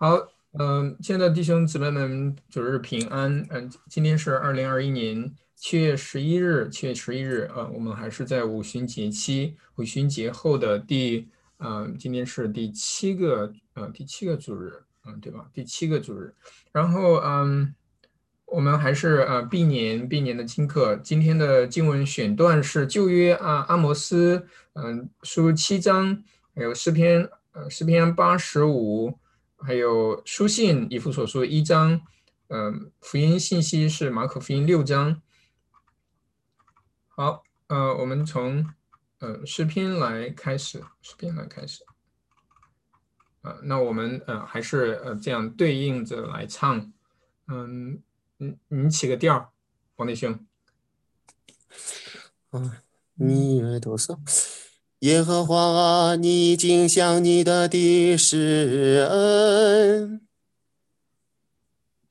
好，嗯、亲爱的弟兄姊妹们，主日平安。嗯、今天是二零二一年七月十一日，七月十一日，呃，我们还是在五旬节期，五旬节后的第，呃，今天是第七个，呃，第七个主日，嗯、对吧？第七个主日。然后，嗯，我们还是呃毕年毕年的经课，今天的经文选段是旧约啊阿摩斯，嗯、书七章，还有诗篇，呃诗篇八十五。还有书信以弗所书一章，嗯，福音信息是马可福音六章。好，呃，我们从呃诗篇来开始，诗篇来开始。呃，那我们呃还是呃这样对应着来唱，嗯，你你起个调，王立兄。啊，你以为多少，耶和华啊，你已经向你的地施恩，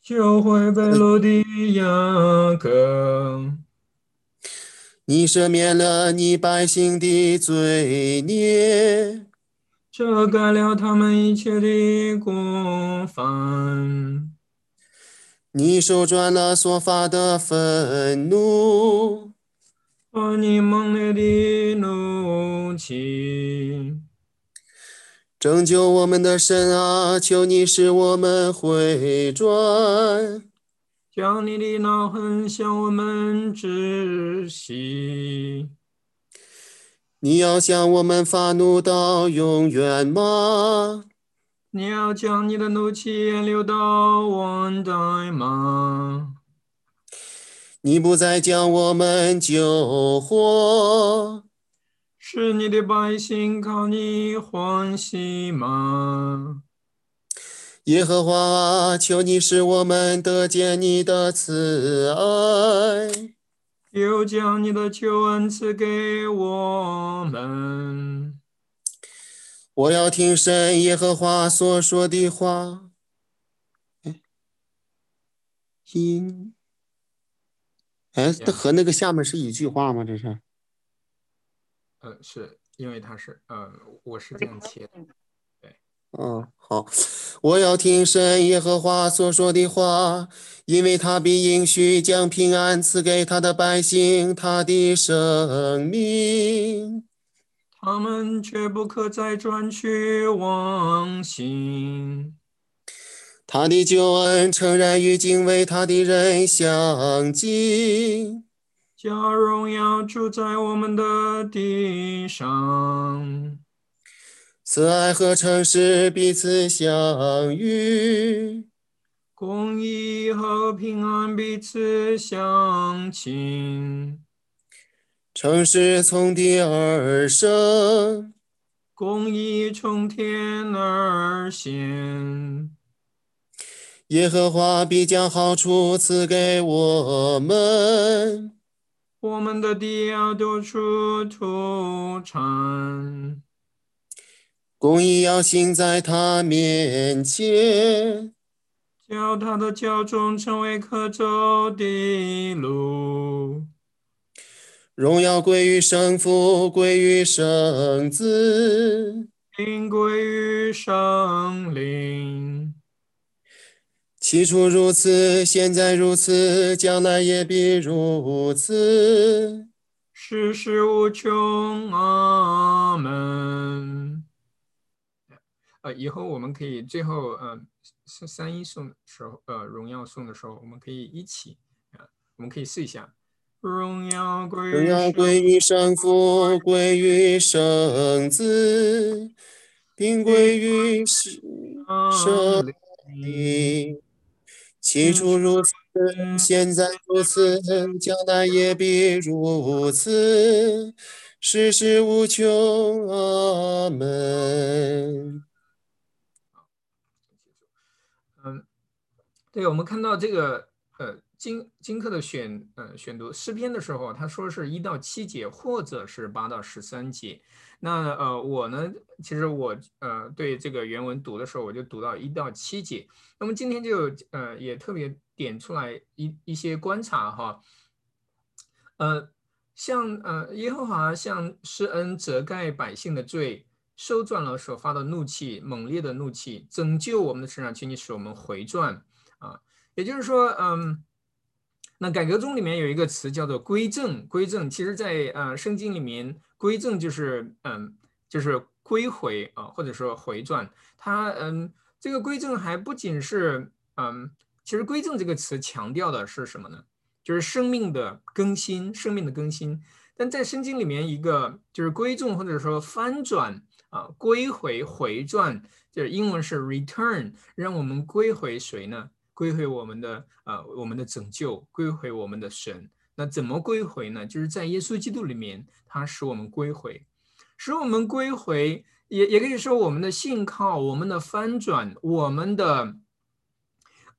救回被掳的雅各，你赦免了你百姓的罪孽，遮盖了他们一切的过犯。你收转了所发的愤怒，把你猛烈的怒气，拯救我们的神啊，求你使我们回转。将你的恼恨向我们窒息。你要向我们发怒到永远吗？你要将你的怒气延流到万代吗？你不再将我们救活，是你的百姓靠你欢喜吗？耶和华啊，求你使我们得见你的慈爱。又将你的救恩赐给我们。我要听神耶和华所说的话。哎，因，哎，这和那个下面是一句话吗？这是？呃，是因为他是呃，我是这样切的。嗯，好，我要听神耶和华所说的话，因为他必应许将平安赐给他的百姓，他的生命。他们却不可再转去忘形。他的救恩诚然与敬畏他的人相近，叫荣耀住在我们的地上。慈爱和诚实彼此相遇，公义和平安彼此相亲。诚实从地而生，公义从天而显。耶和华必将好处赐给我们，我们的地要多出土产。公义要行在他面前，叫他的教众成为可走的路。荣耀归于圣父，归于圣子，灵归于圣灵。起初如此，现在如此，将来也必如此。世事无穷，阿门。呃，以后我们可以最后，呃，三三一颂的时候，呃，荣耀颂的时候，我们可以一起，啊、我们可以试一下。荣耀归荣耀归于圣父，归于圣子，并归于圣灵。起初如此，现在如此，将来也必如此。世事无穷，阿门。嗯，对，我们看到这个呃金金克的选呃选读诗篇的时候，他说是一到七节，或者是八到十三节。那呃我呢，其实我呃对这个原文读的时候，我就读到一到七节。那么今天就呃也特别点出来一一些观察哈，呃像呃耶和华向施恩遮盖百姓的罪，收转了所发的怒气，猛烈的怒气，拯救我们的成长，请你使我们回转啊！也就是说，嗯，那改革中里面有一个词叫做归正，归正，其实在呃圣经里面，归正就是嗯，就是归回啊，或者说回转。它嗯，这个归正还不仅是嗯，其实归正这个词强调的是什么呢？就是生命的更新，生命的更新。但在圣经里面，一个就是归正或者说翻转。啊，归回回转，就是英文是 return，让我们归回谁呢？归回我们的呃，我们的拯救，归回我们的神。那怎么归回呢？就是在耶稣基督里面，他使我们归回，使我们归回，也也可以说我们的信靠，我们的翻转，我们的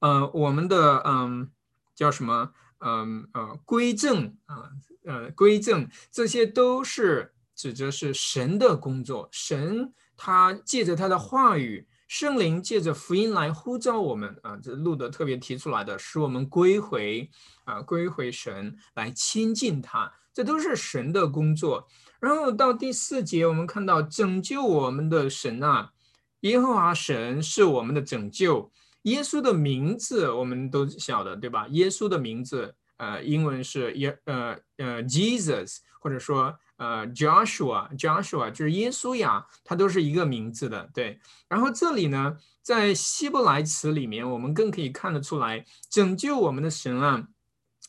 呃，我们的嗯，叫什么？嗯呃，归正啊，呃，归正，这些都是。指着是神的工作，神他借着他的话语，圣灵借着福音来呼召我们啊，这路德特别提出来的，使我们归回啊，归回神来亲近他，这都是神的工作。然后到第四节，我们看到拯救我们的神啊，耶和华神是我们的拯救，耶稣的名字我们都晓得，对吧？耶稣的名字，呃，英文是耶，呃呃，Jesus，或者说。呃，Joshua，Joshua 就是耶稣呀，它都是一个名字的，对。然后这里呢，在希伯来词里面，我们更可以看得出来，拯救我们的神啊，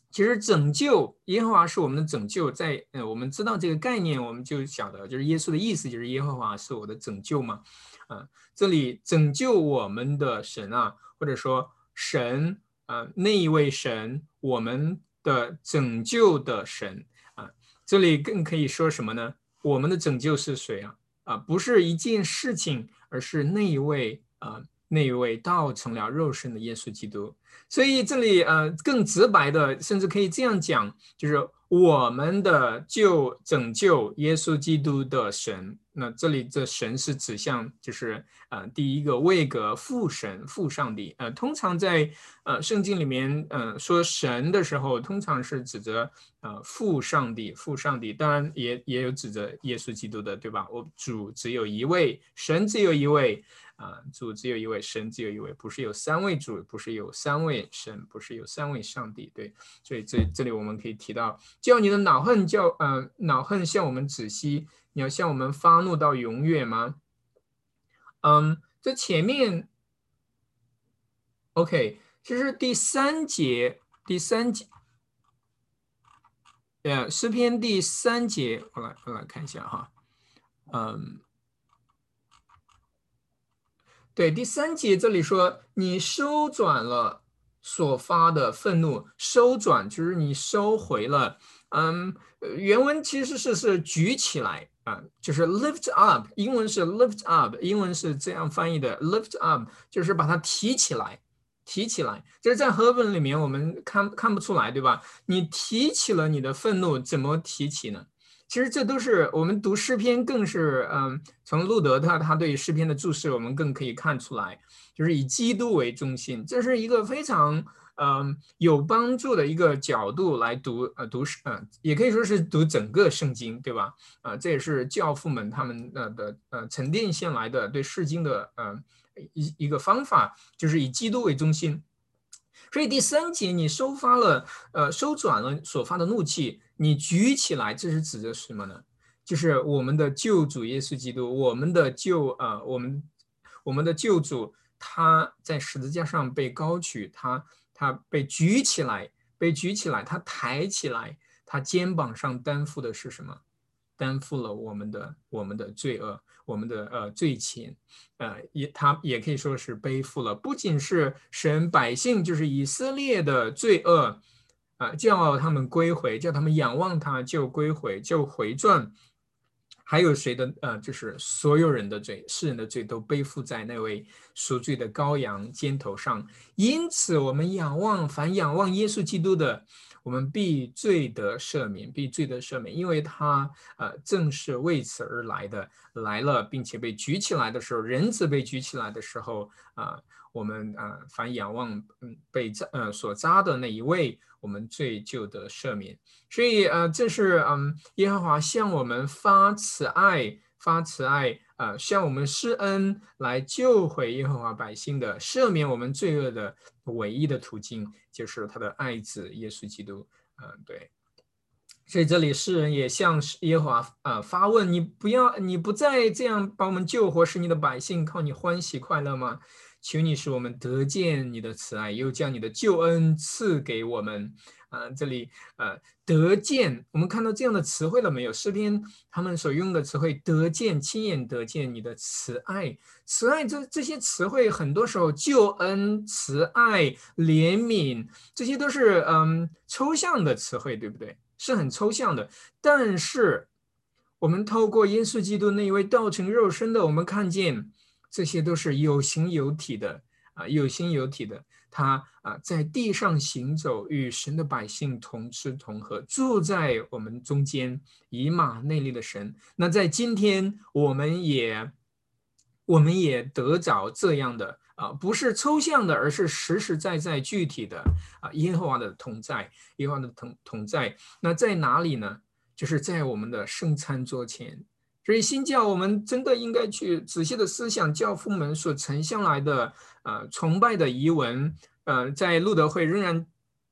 其实拯救耶和华是我们的拯救，在呃，我们知道这个概念，我们就晓得，就是耶稣的意思就是耶和华是我的拯救嘛，啊，这里拯救我们的神啊，或者说神啊，那一位神，我们的拯救的神啊。这里更可以说什么呢？我们的拯救是谁啊？啊，不是一件事情，而是那一位啊，那一位道成了肉身的耶稣基督。所以这里呃，更直白的，甚至可以这样讲，就是。我们的救拯救耶稣基督的神，那这里这神是指向就是呃第一个位格父神父上帝，呃通常在呃圣经里面呃说神的时候，通常是指着呃父上帝父上帝，当然也也有指着耶稣基督的，对吧？我主只有一位，神只有一位。啊，主只有一位，神只有一位，不是有三位主，不是有三位神，不是有三位上帝。对，所以这这里我们可以提到，叫你的恼恨叫呃恼恨向我们止息，你要向我们发怒到永远吗？嗯，这前面，OK，这是第三节第三节，呃，诗篇第三节，我来我来看一下哈，嗯。对第三节这里说，你收转了所发的愤怒，收转就是你收回了。嗯，原文其实是是举起来啊，就是 lift up，英文是 lift up，英文是这样翻译的，lift up 就是把它提起来，提起来。就是在和本里面我们看看不出来，对吧？你提起了你的愤怒，怎么提起呢？其实这都是我们读诗篇，更是嗯，从路德他他对诗篇的注释，我们更可以看出来，就是以基督为中心，这是一个非常嗯有帮助的一个角度来读呃读诗，嗯，也可以说是读整个圣经，对吧？啊，这也是教父们他们呃的呃沉淀下来的对诗经的呃一一个方法，就是以基督为中心。所以第三节你收发了呃收转了所发的怒气。你举起来，这是指的什么呢？就是我们的救主耶稣基督，我们的救啊，我们我们的救主，他在十字架上被高举，他他被举起来，被举起来，他抬起来，他肩膀上担负的是什么？担负了我们的我们的罪恶，我们的呃罪情，呃也他也可以说是背负了，不仅是神百姓，就是以色列的罪恶。啊，叫他们归回，叫他们仰望他，就归回，就回转。还有谁的？呃，就是所有人的罪，世人的罪都背负在那位赎罪的羔羊肩头上。因此，我们仰望，凡仰望耶稣基督的，我们必罪得赦免，必罪得赦免，因为他呃正是为此而来的，来了，并且被举起来的时候，人子被举起来的时候啊。我们啊，凡仰望嗯被扎呃所扎的那一位，我们罪就得赦免。所以呃，这是嗯耶和华向我们发慈爱发慈爱，呃，向我们施恩来救回耶和华百姓的，赦免我们罪恶的唯一的途径，就是他的爱子耶稣基督。嗯，对。所以这里诗人也向耶和华啊发问：你不要，你不再这样把我们救活，使你的百姓靠你欢喜快乐吗？求你使我们得见你的慈爱，又将你的救恩赐给我们。啊，这里呃，得见，我们看到这样的词汇了没有？诗篇他们所用的词汇，得见，亲眼得见你的慈爱，慈爱这这些词汇，很多时候救恩、慈爱、怜悯，这些都是嗯抽象的词汇，对不对？是很抽象的。但是我们透过耶稣基督那一位道成肉身的，我们看见。这些都是有形有体的啊，有形有体的。他啊，在地上行走，与神的百姓同吃同喝，住在我们中间，以马内利的神。那在今天，我们也，我们也得着这样的啊，不是抽象的，而是实实在在具体的啊，耶和华的同在，耶和华的同同在。那在哪里呢？就是在我们的圣餐桌前。所以新教，我们真的应该去仔细的思想教父们所呈现来的呃崇拜的遗文，呃，在路德会仍然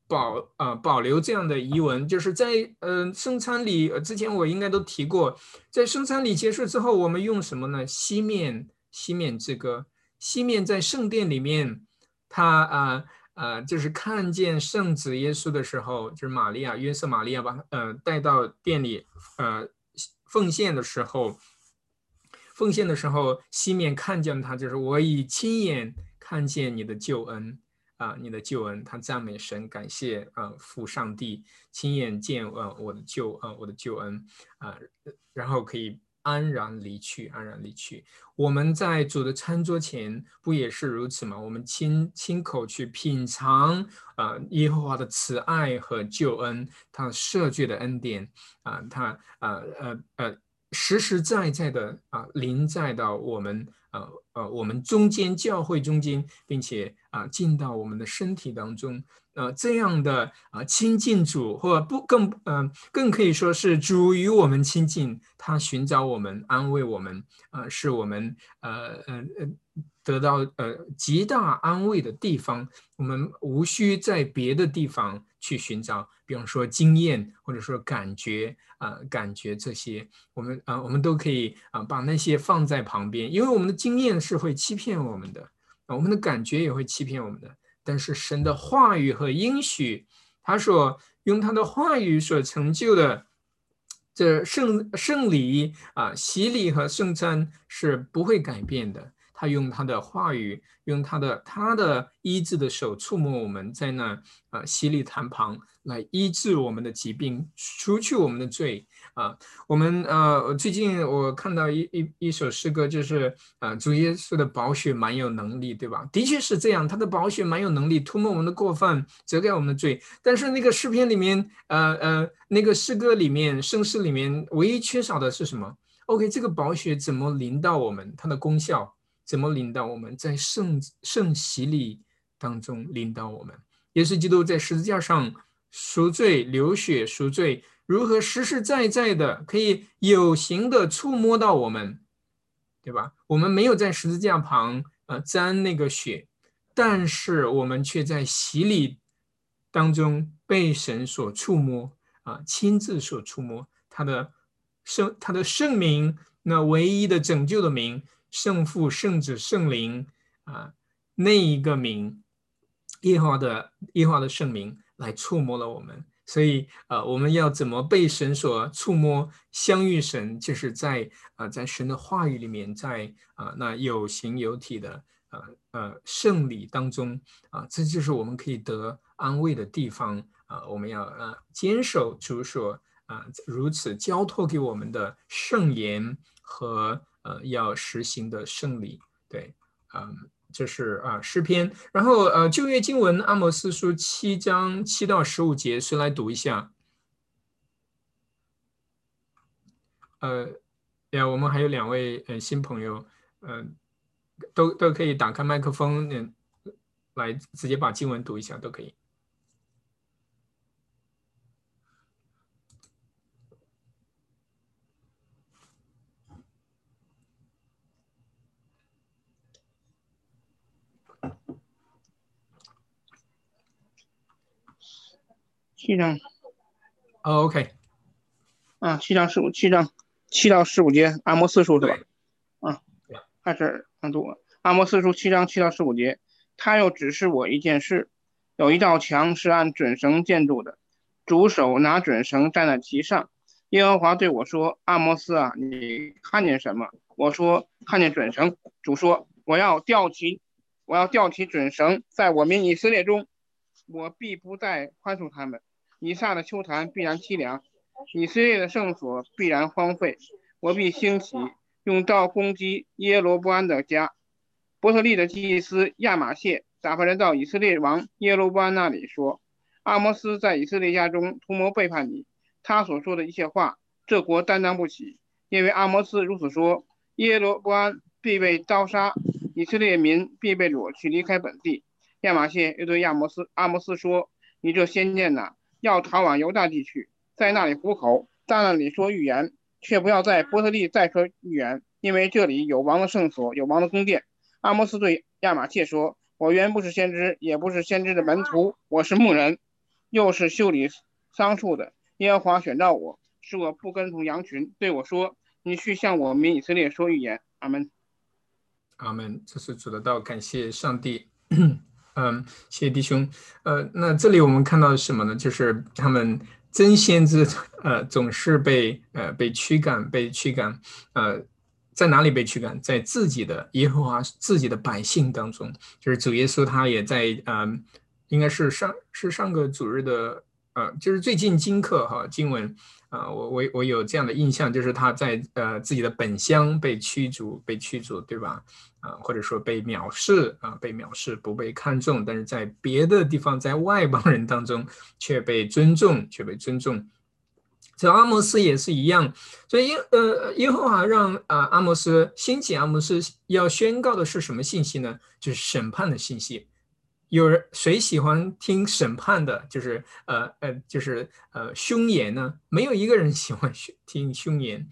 保呃保留这样的遗文，就是在呃圣餐礼之前我应该都提过，在圣餐礼结束之后，我们用什么呢？西面西面之歌，西面在圣殿里面，他啊啊就是看见圣子耶稣的时候，就是玛利亚约瑟玛利亚把呃带到店里呃。奉献的时候，奉献的时候，西面看见他，就是我已亲眼看见你的救恩啊，你的救恩。他赞美神，感谢啊父上帝，亲眼见啊我的救啊我的救恩啊，然后可以安然离去，安然离去。我们在主的餐桌前不也是如此吗？我们亲亲口去品尝啊耶和华的慈爱和救恩，他赦罪的恩典。啊，他呃呃呃，实实在在的啊，临在到我们呃呃我们中间教会中间，并且啊进到我们的身体当中，呃这样的啊亲近主，或不更嗯更可以说是主与我们亲近，他寻找我们，安慰我们，啊是我们呃呃呃。得到呃极大安慰的地方，我们无需在别的地方去寻找，比方说经验或者说感觉啊，感觉这些，我们啊我们都可以啊把那些放在旁边，因为我们的经验是会欺骗我们的，我们的感觉也会欺骗我们的。但是神的话语和应许，他所用他的话语所成就的这圣圣礼啊洗礼和圣餐是不会改变的。他用他的话语，用他的他的医治的手触摸我们，在那啊洗礼坛旁来医治我们的疾病，除去我们的罪啊。我们呃最近我看到一一一首诗歌，就是啊主耶稣的宝血蛮有能力，对吧？的确是这样，他的宝血蛮有能力，涂抹我们的过犯，遮盖我们的罪。但是那个诗篇里面，呃呃那个诗歌里面，圣诗里面唯一缺少的是什么？OK，这个宝血怎么临到我们？它的功效？怎么领到我们在圣圣洗礼当中领导我们？耶稣基督在十字架上赎罪、流血赎罪，如何实实在在的可以有形的触摸到我们，对吧？我们没有在十字架旁啊沾那个血，但是我们却在洗礼当中被神所触摸啊，亲自所触摸他的圣他的圣名，那唯一的拯救的名。圣父、圣子、圣灵啊，那一个名，耶和华的耶和华的圣名来触摸了我们，所以呃，我们要怎么被神所触摸？相遇神就是在啊，在神的话语里面，在啊那有形有体的呃呃圣礼当中啊，这就是我们可以得安慰的地方啊。我们要啊坚守主所啊如此交托给我们的圣言和。呃，要实行的圣礼，对，嗯，就是啊诗篇，然后呃旧约经文阿摩斯书七章七到十五节，谁来读一下？呃，呀，我们还有两位呃新朋友，嗯，都都可以打开麦克风，嗯，来直接把经文读一下都可以。七章。哦，OK。啊，七章十五，七章七到十五节，阿摩斯书是吧？啊，开始读。阿摩斯书七章七到十五节，他又指示我一件事：有一道墙是按准绳建筑的，主手拿准绳站在其上。耶和华对我说：“阿摩斯啊，你看见什么？”我说：“看见准绳。”主说：“我要吊起，我要吊起准绳，在我民以色列中，我必不再宽恕他们。以撒的秋坛必然凄凉。”以色列的圣所必然荒废，我必兴起，用刀攻击耶罗波安的家。伯特利的祭司亚玛谢打发人到以色列王耶罗波安那里说：“阿摩斯在以色列家中图谋背叛你，他所说的一切话，这国担当不起，因为阿摩斯如此说，耶罗波安必被刀杀，以色列民必被掳去离开本地。”亚玛谢又对亚摩斯阿摩斯说：“你这先见呐，要逃往犹大地去。”在那里糊口，在那里说预言，却不要在波特利再说预言，因为这里有王的圣所，有王的宫殿。阿摩斯对亚玛谢说：“我原不是先知，也不是先知的门徒，我是牧人，又是修理桑树的。耶和华选召我，使我不跟从羊群。对我说：你去向我民以色列说预言。阿门。阿门。这是主的道，感谢上帝。嗯，谢谢弟兄。呃，那这里我们看到什么呢？就是他们。真先知，呃，总是被呃被驱赶，被驱赶，呃，在哪里被驱赶？在自己的耶和华自己的百姓当中，就是主耶稣，他也在，嗯，应该是上是上个主日的，呃，就是最近经课哈经文。啊，我我我有这样的印象，就是他在呃自己的本乡被驱逐，被驱逐，对吧？啊，或者说被藐视啊，被藐视，不被看重，但是在别的地方，在外邦人当中却被尊重，却被尊重。这阿摩斯也是一样，所以耶呃耶和华让啊阿摩斯兴起阿摩斯要宣告的是什么信息呢？就是审判的信息。有人谁喜欢听审判的？就是呃呃，就是呃凶言呢？没有一个人喜欢听凶言，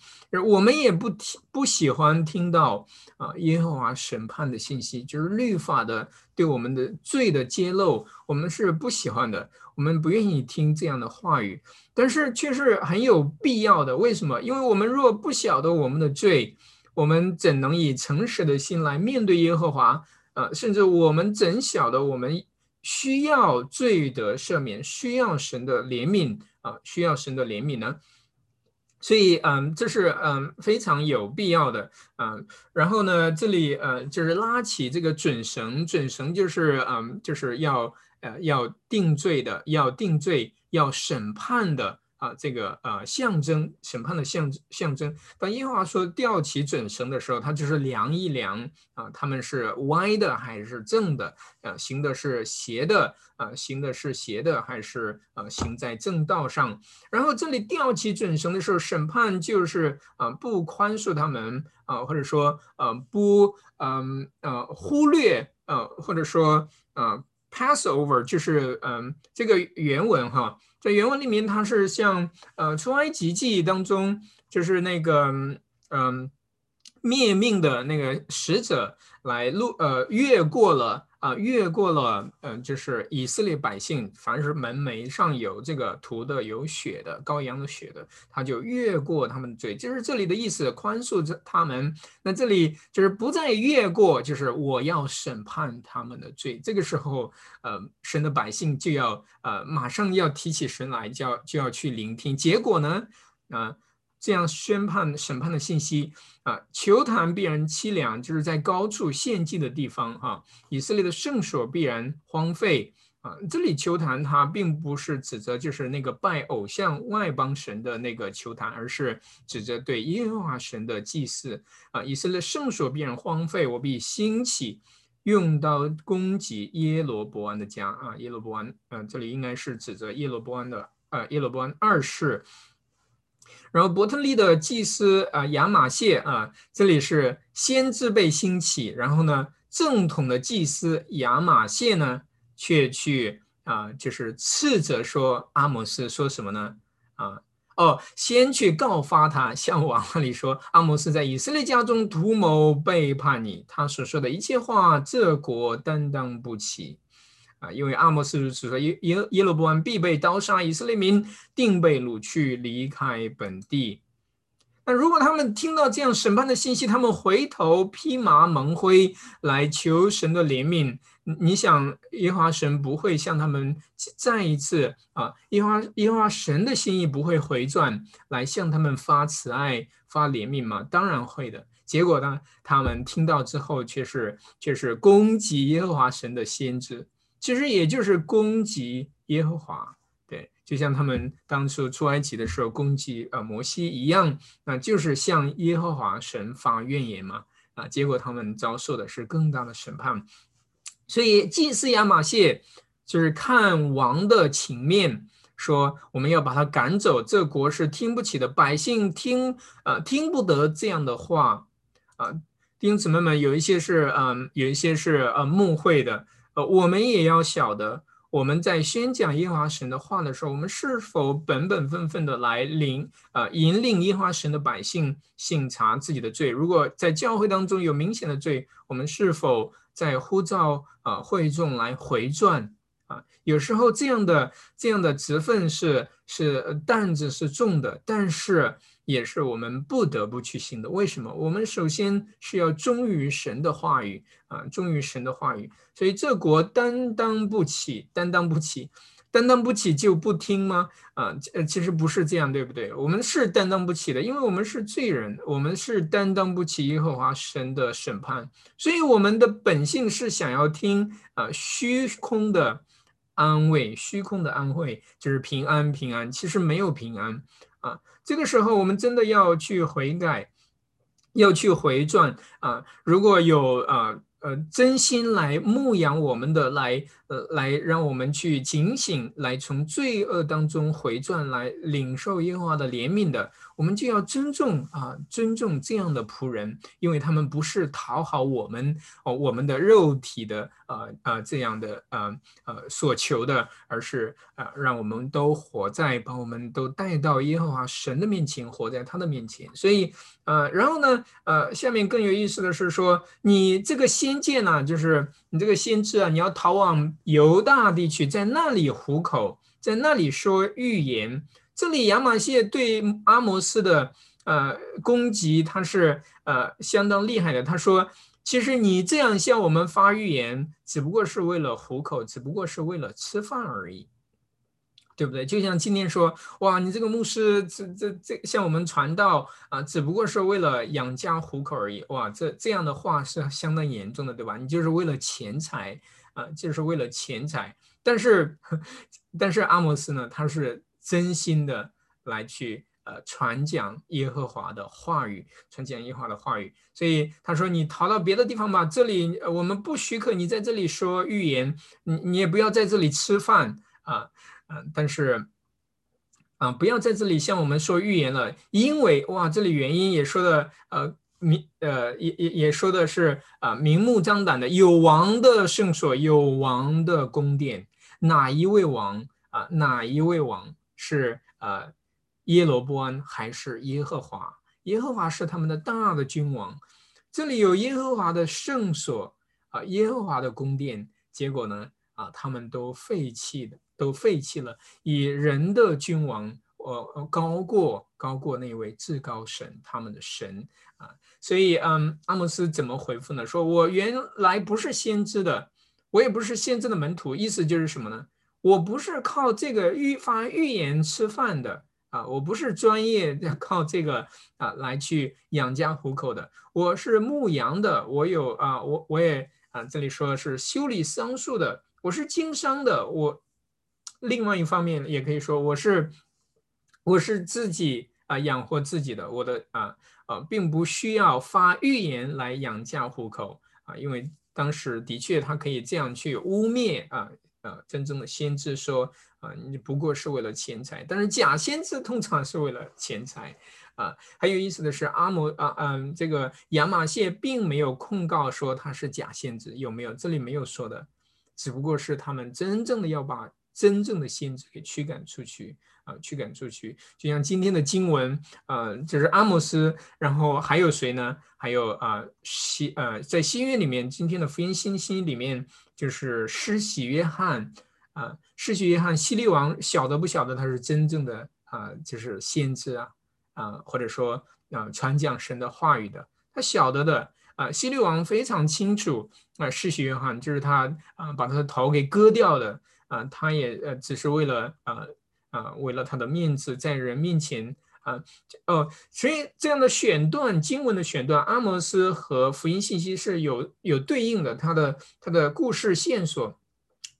我们也不听不喜欢听到啊耶和华审判的信息，就是律法的对我们的罪的揭露，我们是不喜欢的，我们不愿意听这样的话语，但是却是很有必要的。为什么？因为我们若不晓得我们的罪，我们怎能以诚实的心来面对耶和华？呃，甚至我们怎晓得我们需要罪的赦免，需要神的怜悯啊，需要神的怜悯呢？所以，嗯，这是嗯非常有必要的，嗯。然后呢，这里呃就是拉起这个准绳，准绳就是嗯就是要呃要定罪的，要定罪，要审判的。啊，这个呃象征审判的象象征。当耶和华说吊起准绳的时候，他就是量一量啊，他们是歪的还是正的？啊，行的是斜的啊，行的是斜的还是呃行在正道上？然后这里吊起准绳的时候，审判就是啊不宽恕他们啊，或者说呃不嗯呃忽略呃或者说呃 pass over，就是嗯这个原文哈。在原文里面，它是像呃出埃及记当中，就是那个嗯灭命的那个使者来路呃越过了啊越过了嗯就是以色列百姓，凡是门楣上有这个涂的有血的羔羊的血的，他就越过他们的罪，就是这里的意思，宽恕这他们。那这里就是不再越过，就是我要审判他们的罪。这个时候。呃，神的百姓就要呃，马上要提起神来，就要就要去聆听。结果呢，啊，这样宣判审判的信息啊，球坛必然凄凉，就是在高处献祭的地方哈，以色列的圣所必然荒废啊。这里球坛它并不是指责就是那个拜偶像外邦神的那个球坛，而是指责对耶和华神的祭祀啊。以色列圣所必然荒废，我必兴起。用刀攻击耶罗伯安的家啊，耶罗伯安，嗯，这里应该是指责耶罗伯安的，呃，耶罗伯安二世。然后伯特利的祭司啊，亚玛谢啊，这里是先知被兴起，然后呢，正统的祭司亚玛谢呢，却去啊，就是斥责说阿摩斯说什么呢？啊。哦，先去告发他，向王里说，阿摩斯在以色列家中图谋背叛你，他所说的一切话，这国担当不起。啊，因为阿摩斯如此说，耶耶耶罗波安必被刀杀，以色列民定被掳去，离开本地。那如果他们听到这样审判的信息，他们回头披麻蒙灰来求神的怜悯，你想耶和华神不会向他们再一次啊？耶和华耶和华神的心意不会回转来向他们发慈爱、发怜悯吗？当然会的。结果呢，他们听到之后却是却是攻击耶和华神的先知，其实也就是攻击耶和华。对就像他们当初出埃及的时候攻击呃摩西一样，那就是向耶和华神发怨言嘛啊，结果他们遭受的是更大的审判。所以祭司亚玛谢就是看王的情面，说我们要把他赶走，这国是听不起的，百姓听呃听不得这样的话啊。弟兄姊妹们，有一些是嗯，有一些是呃梦会的，呃，我们也要晓得。我们在宣讲耶和华神的话的时候，我们是否本本分分的来领呃引领耶和华神的百姓信查自己的罪？如果在教会当中有明显的罪，我们是否在呼召啊会众来回转啊？有时候这样的这样的职分是是担子是重的，但是。也是我们不得不去信的。为什么？我们首先是要忠于神的话语啊，忠于神的话语。所以这国担当不起，担当不起，担当不起就不听吗？啊，其实不是这样，对不对？我们是担当不起的，因为我们是罪人，我们是担当不起耶和华神的审判。所以我们的本性是想要听啊虚空的安慰，虚空的安慰就是平安，平安。其实没有平安。啊，这个时候我们真的要去悔改，要去回转啊！如果有啊。呃，真心来牧养我们的，来呃，来让我们去警醒，来从罪恶当中回转，来领受耶和华的怜悯的，我们就要尊重啊，尊重这样的仆人，因为他们不是讨好我们哦，我们的肉体的呃呃这样的呃呃所求的，而是啊，让我们都活在，把我们都带到耶和华神的面前，活在他的面前。所以呃，然后呢，呃，下面更有意思的是说，你这个心。先见呢，就是你这个先知啊，你要逃往犹大地区，在那里糊口，在那里说预言。这里亚马逊对阿摩斯的呃攻击，他是呃相当厉害的。他说，其实你这样向我们发预言，只不过是为了糊口，只不过是为了吃饭而已。对不对？就像今天说，哇，你这个牧师这这这向我们传道啊，只不过是为了养家糊口而已。哇，这这样的话是相当严重的，对吧？你就是为了钱财啊，就是为了钱财。但是，但是阿摩斯呢，他是真心的来去呃传讲耶和华的话语，传讲耶和华的话语。所以他说，你逃到别的地方吧，这里我们不许可你在这里说预言，你你也不要在这里吃饭啊。嗯，但是，啊，不要在这里向我们说预言了，因为哇，这里原因也说的，呃，明，呃，也也也说的是啊，明目张胆的，有王的圣所，有王的宫殿，哪一位王啊？哪一位王是呃耶罗波安还是耶和华？耶和华是他们的大的君王，这里有耶和华的圣所啊，耶和华的宫殿，结果呢，啊，他们都废弃的。都废弃了，以人的君王，呃，高过高过那位至高神，他们的神啊，所以，嗯，阿姆斯怎么回复呢？说我原来不是先知的，我也不是先知的门徒，意思就是什么呢？我不是靠这个预发预言吃饭的啊，我不是专业 靠这个啊来去养家糊口的，我是牧羊的，我有啊，我我也啊，这里说的是修理桑树的，我是经商的，我。另外一方面，也可以说我是我是自己啊养活自己的，我的啊啊并不需要发预言来养家糊口啊，因为当时的确他可以这样去污蔑啊啊真正的先知说啊你不过是为了钱财，但是假先知通常是为了钱财啊。很有意思的是，阿摩啊嗯这个亚马谢并没有控告说他是假先知，有没有？这里没有说的，只不过是他们真正的要把。真正的先知给驱赶出去啊，驱赶出去。就像今天的经文，呃，就是阿摩斯，然后还有谁呢？还有啊，西呃，在新约里面，今天的福音信息里面，就是施洗约翰啊，施洗约翰，希律王晓得不晓得他是真正的啊，就是先知啊啊，或者说啊，传讲神的话语的，他晓得的。啊，希律王非常清楚啊，世袭约翰就是他啊，把他的头给割掉的啊，他也呃，只是为了啊啊，为了他的面子，在人面前啊，哦，所以这样的选段经文的选段，阿摩斯和福音信息是有有对应的，他的他的故事线索，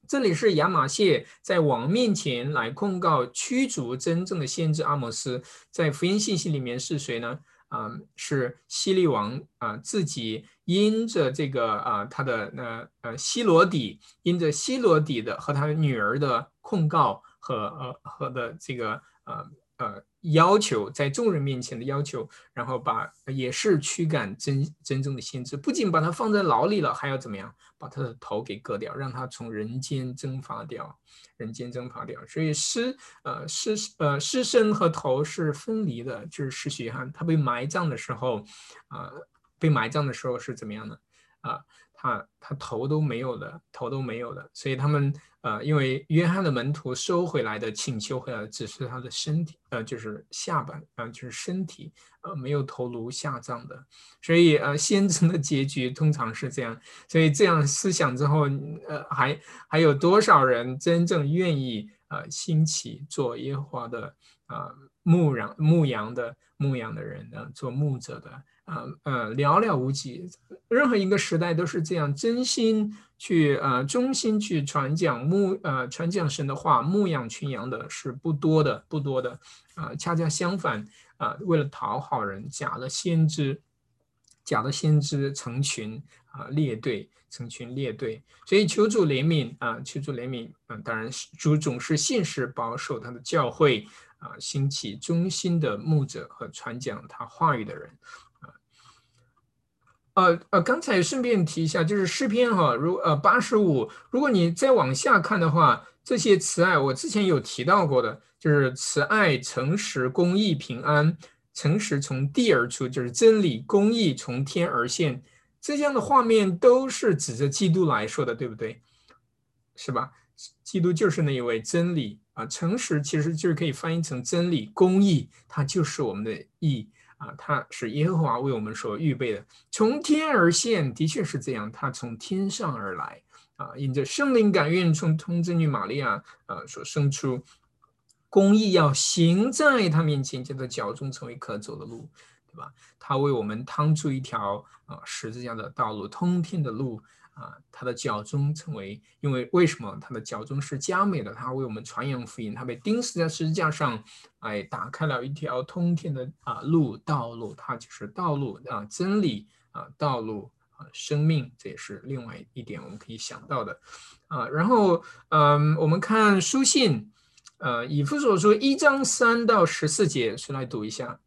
这里是亚玛谢在王面前来控告驱逐真正的先知阿摩斯，在福音信息里面是谁呢？啊，是西利王啊，自己因着这个啊，他的那呃西罗底，因着西罗底的和他女儿的控告和呃和的这个呃呃。要求在众人面前的要求，然后把也是驱赶真真正的先知，不仅把他放在牢里了，还要怎么样？把他的头给割掉，让他从人间蒸发掉，人间蒸发掉。所以尸呃尸呃尸身和头是分离的，就是尸血哈。他被埋葬的时候，啊，被埋葬的时候是怎么样的？啊，他他头都没有的，头都没有的。所以他们。呃，因为约翰的门徒收回来的请求回来的只是他的身体，呃，就是下半，呃，就是身体，呃，没有头颅下葬的，所以呃，先知的结局通常是这样。所以这样思想之后，呃，还还有多少人真正愿意呃兴起做耶和华的啊牧羊牧羊的牧羊的人呢？做牧者的？啊呃寥寥无几，任何一个时代都是这样，真心去呃忠心去传讲牧呃传讲神的话，牧养群羊的是不多的，不多的啊。恰恰相反啊，为了讨好人，假的先知，假的先知成群啊列队，成群列队。所以求主怜悯啊，求主怜悯啊。当然主总是信实保守他的教会啊，兴起忠心的牧者和传讲他话语的人。呃呃，刚才顺便提一下，就是诗篇哈，如呃八十五，如果你再往下看的话，这些慈爱我之前有提到过的，就是慈爱、诚实、公义、平安，诚实从地而出，就是真理、公义从天而现，这样的画面都是指着基督来说的，对不对？是吧？基督就是那一位真理啊，诚实其实就是可以翻译成真理，公义它就是我们的义。啊，他是耶和华为我们所预备的，从天而现，的确是这样。他从天上而来，啊，因着圣灵感孕，从童贞女玛利亚啊所生出，公义要行在他面前，叫做脚中成为可走的路，对吧？他为我们趟出一条啊十字架的道路，通天的路。啊，他的脚中成为，因为为什么他的脚中是佳美的？他为我们传扬福音，他被钉死在十字架上，哎，打开了一条通天的啊路道路，它就是道路啊，真理啊，道路啊，生命，这也是另外一点我们可以想到的啊。然后，嗯，我们看书信，呃，以弗所书一章三到十四节，谁来读一下？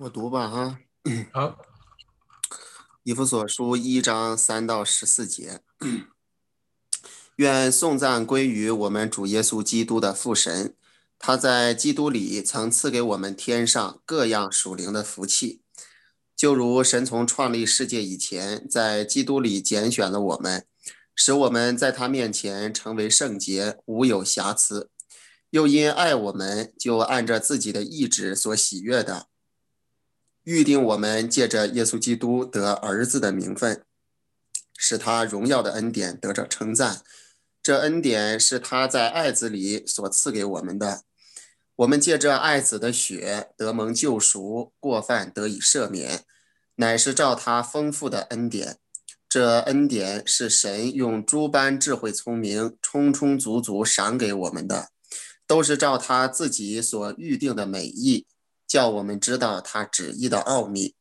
我读吧，哈。好。以弗所书一章三到十四节。愿颂赞归于我们主耶稣基督的父神，他在基督里曾赐给我们天上各样属灵的福气，就如神从创立世界以前，在基督里拣选了我们，使我们在他面前成为圣洁，无有瑕疵；又因爱我们，就按着自己的意志所喜悦的。预定我们借着耶稣基督得儿子的名分，使他荣耀的恩典得着称赞。这恩典是他在爱子里所赐给我们的。我们借着爱子的血得蒙救赎，过犯得以赦免，乃是照他丰富的恩典。这恩典是神用诸般智慧聪明，充充足足赏给我们的，都是照他自己所预定的美意。叫我们知道他旨意的奥秘，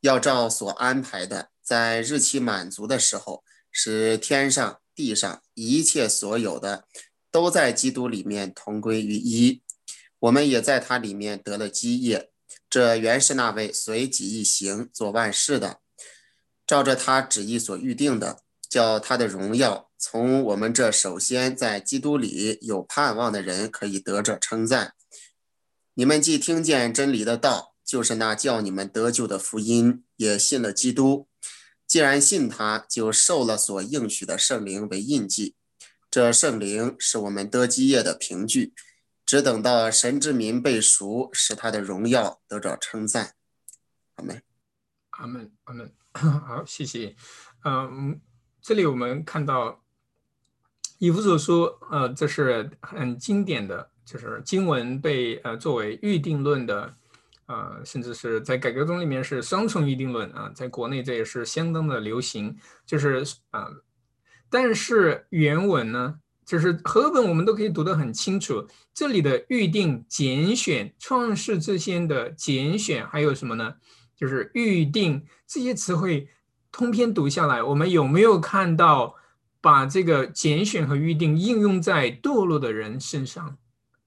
要照所安排的，在日期满足的时候，使天上地上一切所有的，都在基督里面同归于一。我们也在他里面得了基业。这原是那位随己意行做万事的，照着他旨意所预定的，叫他的荣耀从我们这首先在基督里有盼望的人可以得着称赞。你们既听见真理的道，就是那叫你们得救的福音，也信了基督。既然信他，就受了所应许的圣灵为印记。这圣灵是我们得基业的凭据。只等到神之民被赎，使他的荣耀得着称赞。阿门，阿门，阿门。好，谢谢。嗯，这里我们看到以弗所书，呃，这是很经典的，就是经文被呃作为预定论的，呃，甚至是在改革宗里面是双重预定论啊，在国内这也是相当的流行。就是啊，但是原文呢？就是和本我们都可以读得很清楚，这里的预定、拣选、创世之先的拣选，还有什么呢？就是预定这些词汇通篇读下来，我们有没有看到把这个拣选和预定应用在堕落的人身上？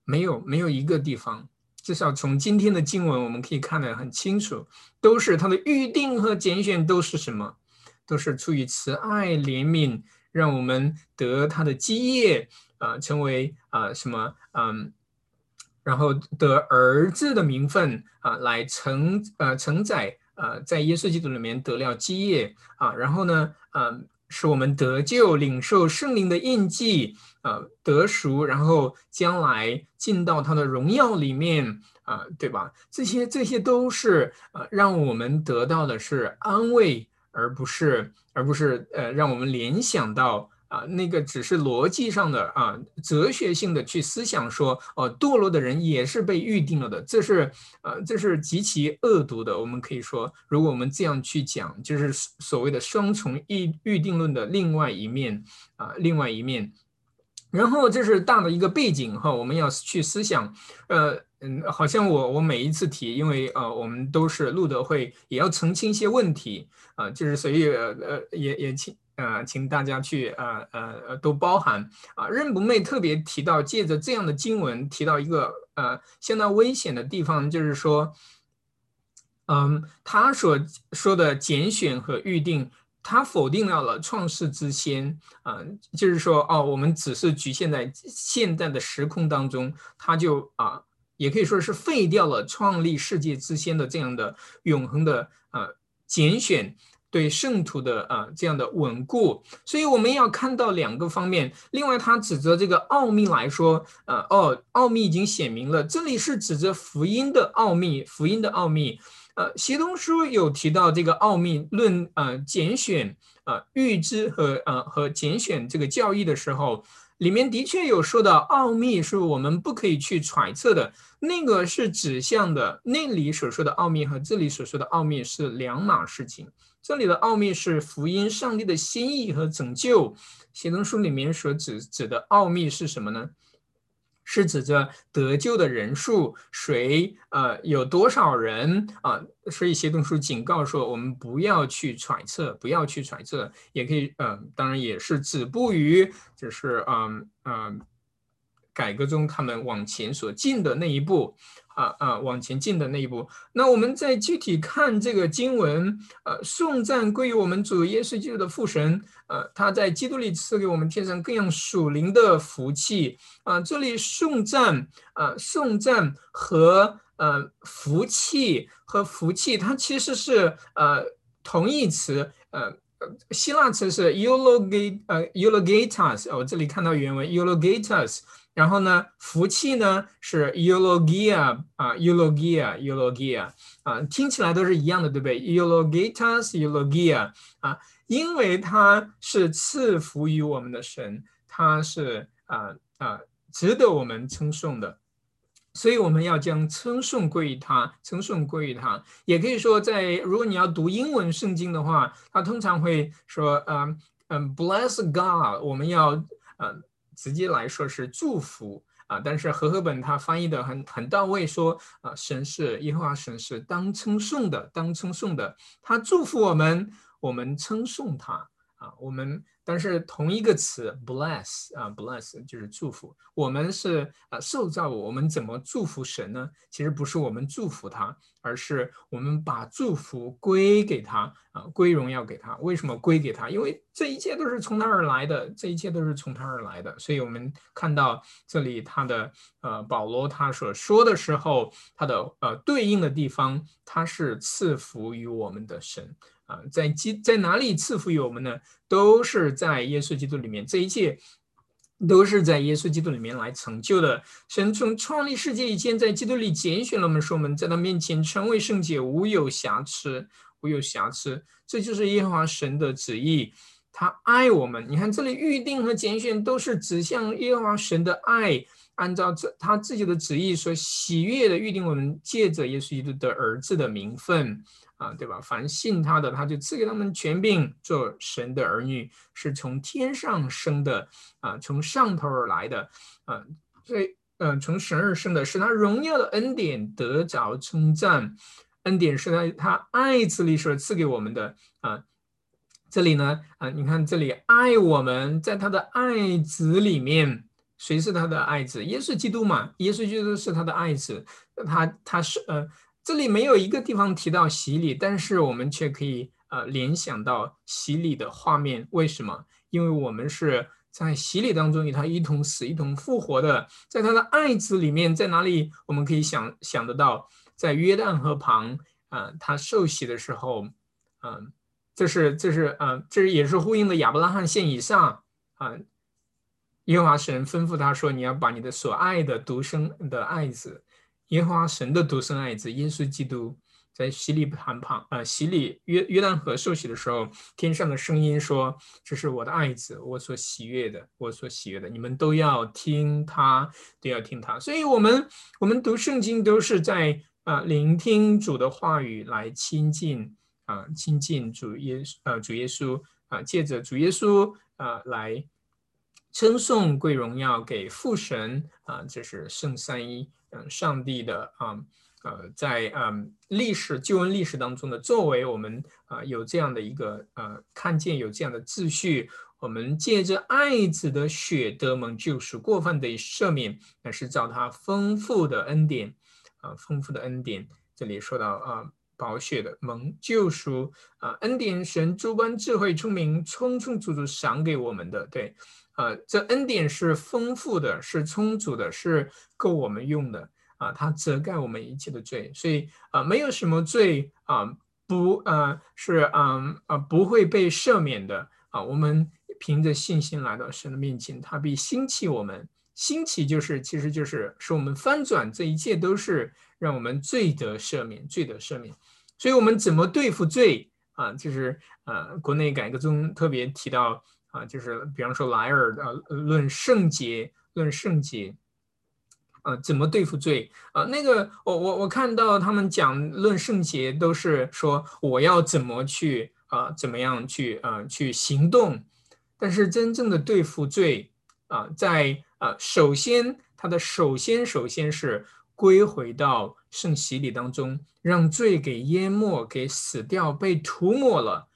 没有，没有一个地方。至少从今天的经文我们可以看得很清楚，都是他的预定和拣选都是什么？都是出于慈爱怜悯。让我们得他的基业啊，成为啊什么嗯，然后得儿子的名分啊，来承呃承载呃在耶稣基督里面得了基业啊，然后呢嗯，使我们得救，领受圣灵的印记呃，得赎，然后将来进到他的荣耀里面啊，对吧？这些这些都是呃让我们得到的是安慰。而不是，而不是，呃，让我们联想到啊，那个只是逻辑上的啊，哲学性的去思想说，哦，堕落的人也是被预定了的，这是，呃，这是极其恶毒的。我们可以说，如果我们这样去讲，就是所谓的双重预预定论的另外一面啊，另外一面。然后这是大的一个背景哈，我们要去思想，呃。嗯，好像我我每一次提，因为呃，我们都是路德会，也要澄清一些问题啊，就是所以呃也也请呃请大家去呃呃都包含啊。任不昧特别提到，借着这样的经文提到一个呃相当危险的地方，就是说，嗯，他所说的拣选和预定，他否定掉了创世之先啊，就是说哦，我们只是局限在现在的时空当中，他就啊。也可以说是废掉了创立世界之先的这样的永恒的呃拣选对圣徒的啊这样的稳固，所以我们要看到两个方面。另外，他指责这个奥秘来说，呃哦，奥秘已经显明了，这里是指着福音的奥秘，福音的奥秘。呃，协东书有提到这个奥秘论，呃，拣选，呃，预知和呃和拣选这个教义的时候。里面的确有说到奥秘是我们不可以去揣测的，那个是指向的。那里所说的奥秘和这里所说的奥秘是两码事情。这里的奥秘是福音上帝的心意和拯救。写东书里面所指指的奥秘是什么呢？是指着得救的人数，谁呃有多少人啊？所以协同书警告说，我们不要去揣测，不要去揣测，也可以呃，当然也是止步于就是嗯嗯，改革中他们往前所进的那一步。啊啊，往前进的那一步。那我们再具体看这个经文，呃，颂赞归于我们主耶稣基督的父神，呃，他在基督里赐给我们天上各样属灵的福气。啊，这里颂赞，呃，颂赞和呃福气和福气，它其实是呃同义词，呃，希腊词是 eulogate，呃，eulogatus。我这里看到原文 eulogatus。然后呢，福气呢是 eulogia 啊，eulogia eulogia 啊，听起来都是一样的，对不对？eulogitas，eulogia 啊，因为它是赐福于我们的神，它是啊啊值得我们称颂的，所以我们要将称颂归于他，称颂归于他。也可以说，在如果你要读英文圣经的话，它通常会说，嗯嗯，bless God，我们要嗯。直接来说是祝福啊，但是和合本他翻译的很很到位，说啊，神是耶和华神是当称颂的，当称颂的，他祝福我们，我们称颂他啊，我们。但是同一个词 bless 啊，bless 就是祝福。我们是啊受造物，我们怎么祝福神呢？其实不是我们祝福他，而是我们把祝福归给他啊，归荣耀给他。为什么归给他？因为这一切都是从他而来的，这一切都是从他而来的。所以我们看到这里他的呃保罗他所说的时候，他的呃对应的地方，他是赐福于我们的神。啊，在基在哪里赐福于我们呢？都是在耶稣基督里面，这一切都是在耶稣基督里面来成就的。神从创立世界以前，在基督里拣选了我们，说我们在他面前成为圣洁，无有瑕疵，无有瑕疵。这就是耶和华神的旨意，他爱我们。你看这里预定和拣选都是指向耶和华神的爱，按照这他自己的旨意所喜悦的预定我们，借着耶稣基督的儿子的名分。啊，对吧？凡信他的，他就赐给他们权柄，做神的儿女，是从天上生的啊，从上头而来的啊，所以，嗯，从神而生的，是他荣耀的恩典得着称赞，恩典是他他爱子里所赐给我们的啊。这里呢，啊，你看这里爱我们在他的爱子里面，谁是他的爱子？耶稣基督嘛，耶稣基督是他的爱子，他他是呃。这里没有一个地方提到洗礼，但是我们却可以呃联想到洗礼的画面。为什么？因为我们是在洗礼当中与他一同死、一同复活的，在他的爱子里面，在哪里我们可以想想得到？在约旦河旁啊，他受洗的时候，嗯，这是这是嗯，这也是呼应的亚伯拉罕献以上啊，耶和华神吩咐他说：“你要把你的所爱的独生的爱子。”耶和华神的独生爱子耶稣基督在洗礼盘旁，呃，洗礼约约旦河受洗的时候，天上的声音说：“这是我的爱子，我所喜悦的，我所喜悦的，你们都要听他，都要听他。”所以，我们我们读圣经都是在啊聆听主的话语来亲近啊亲近主耶呃主耶稣啊，借着主耶稣啊来称颂贵荣耀给父神啊，这是圣三一。嗯，上帝的啊，呃，在嗯历史旧恩历史当中的作为，我们啊有这样的一个呃看见有这样的秩序，我们借着爱子的血得蒙救赎，过犯的赦免，那是照他丰富的恩典啊，丰富的恩典。这里说到啊，宝血的蒙救赎啊，恩典神诸般智慧聪明，充充足足赏给我们的，对。呃，这恩典是丰富的，是充足的，是够我们用的啊！它遮盖我们一切的罪，所以啊，没有什么罪啊不啊是啊啊不会被赦免的啊！我们凭着信心来到神的面前，他必兴起我们，兴起就是其实就是使我们翻转，这一切都是让我们罪得赦免，罪得赦免。所以，我们怎么对付罪啊？就是呃，国内改革中特别提到。啊，就是比方说莱尔的论圣洁，论圣洁，呃，怎么对付罪？啊，那个我我我看到他们讲论圣洁，都是说我要怎么去啊，怎么样去啊去行动。但是真正的对付罪啊，在啊，首先他的首先首先是归回到圣洗礼当中，让罪给淹没，给死掉，被涂抹了。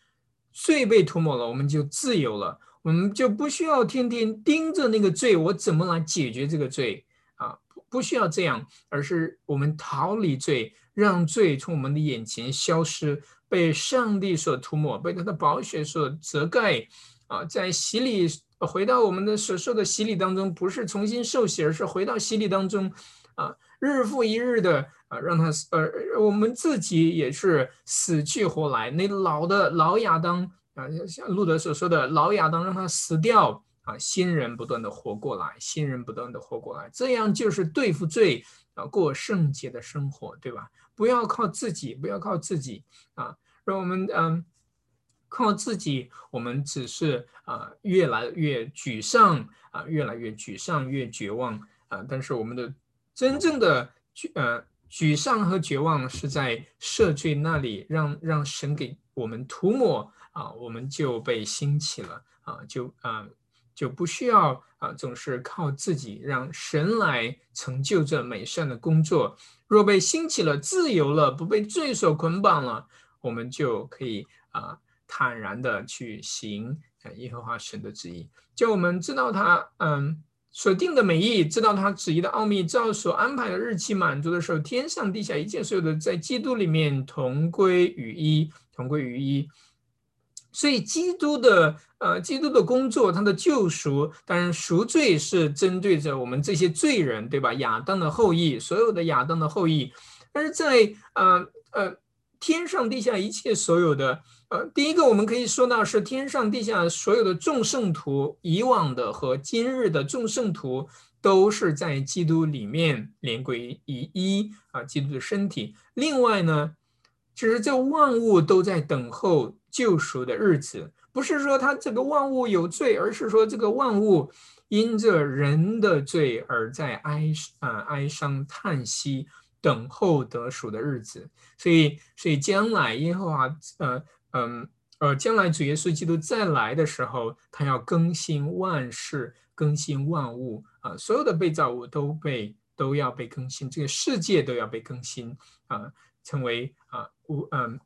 罪被涂抹了，我们就自由了，我们就不需要天天盯着那个罪，我怎么来解决这个罪啊？不需要这样，而是我们逃离罪，让罪从我们的眼前消失，被上帝所涂抹，被他的宝血所遮盖啊！在洗礼回到我们的所受的洗礼当中，不是重新受洗，而是回到洗礼当中啊，日复一日的。啊，让他呃，我们自己也是死去活来。那老的老亚当啊，像路德所说的老亚当，让他死掉啊，新人不断的活过来，新人不断的活过来，这样就是对付罪啊，过圣洁的生活，对吧？不要靠自己，不要靠自己啊，让我们嗯，靠自己，我们只是啊，越来越沮丧啊，越来越沮丧，越绝望啊。但是我们的真正的呃。沮丧和绝望是在赦罪那里，让让神给我们涂抹啊，我们就被兴起了啊，就啊就不需要啊总是靠自己，让神来成就这美善的工作。若被兴起了，自由了，不被罪所捆绑了，我们就可以啊坦然的去行耶和华神的旨意。就我们知道他嗯。所定的美意，知道他旨意的奥秘，照所安排的日期满足的时候，天上地下一切所有的，在基督里面同归于一，同归于一。所以，基督的呃，基督的工作，他的救赎，当然赎罪是针对着我们这些罪人，对吧？亚当的后裔，所有的亚当的后裔。但是在呃呃，天上地下一切所有的。呃，第一个我们可以说到是天上地下所有的众圣徒，以往的和今日的众圣徒都是在基督里面连归于一啊，基督的身体。另外呢，其实这万物都在等候救赎的日子，不是说他这个万物有罪，而是说这个万物因着人的罪而在哀啊哀伤叹息，等候得赎的日子。所以，所以将来耶和华呃。嗯，呃，将来主耶稣基督再来的时候，他要更新万事，更新万物啊，所有的被造物都被都要被更新，这个世界都要被更新啊，成为啊无嗯。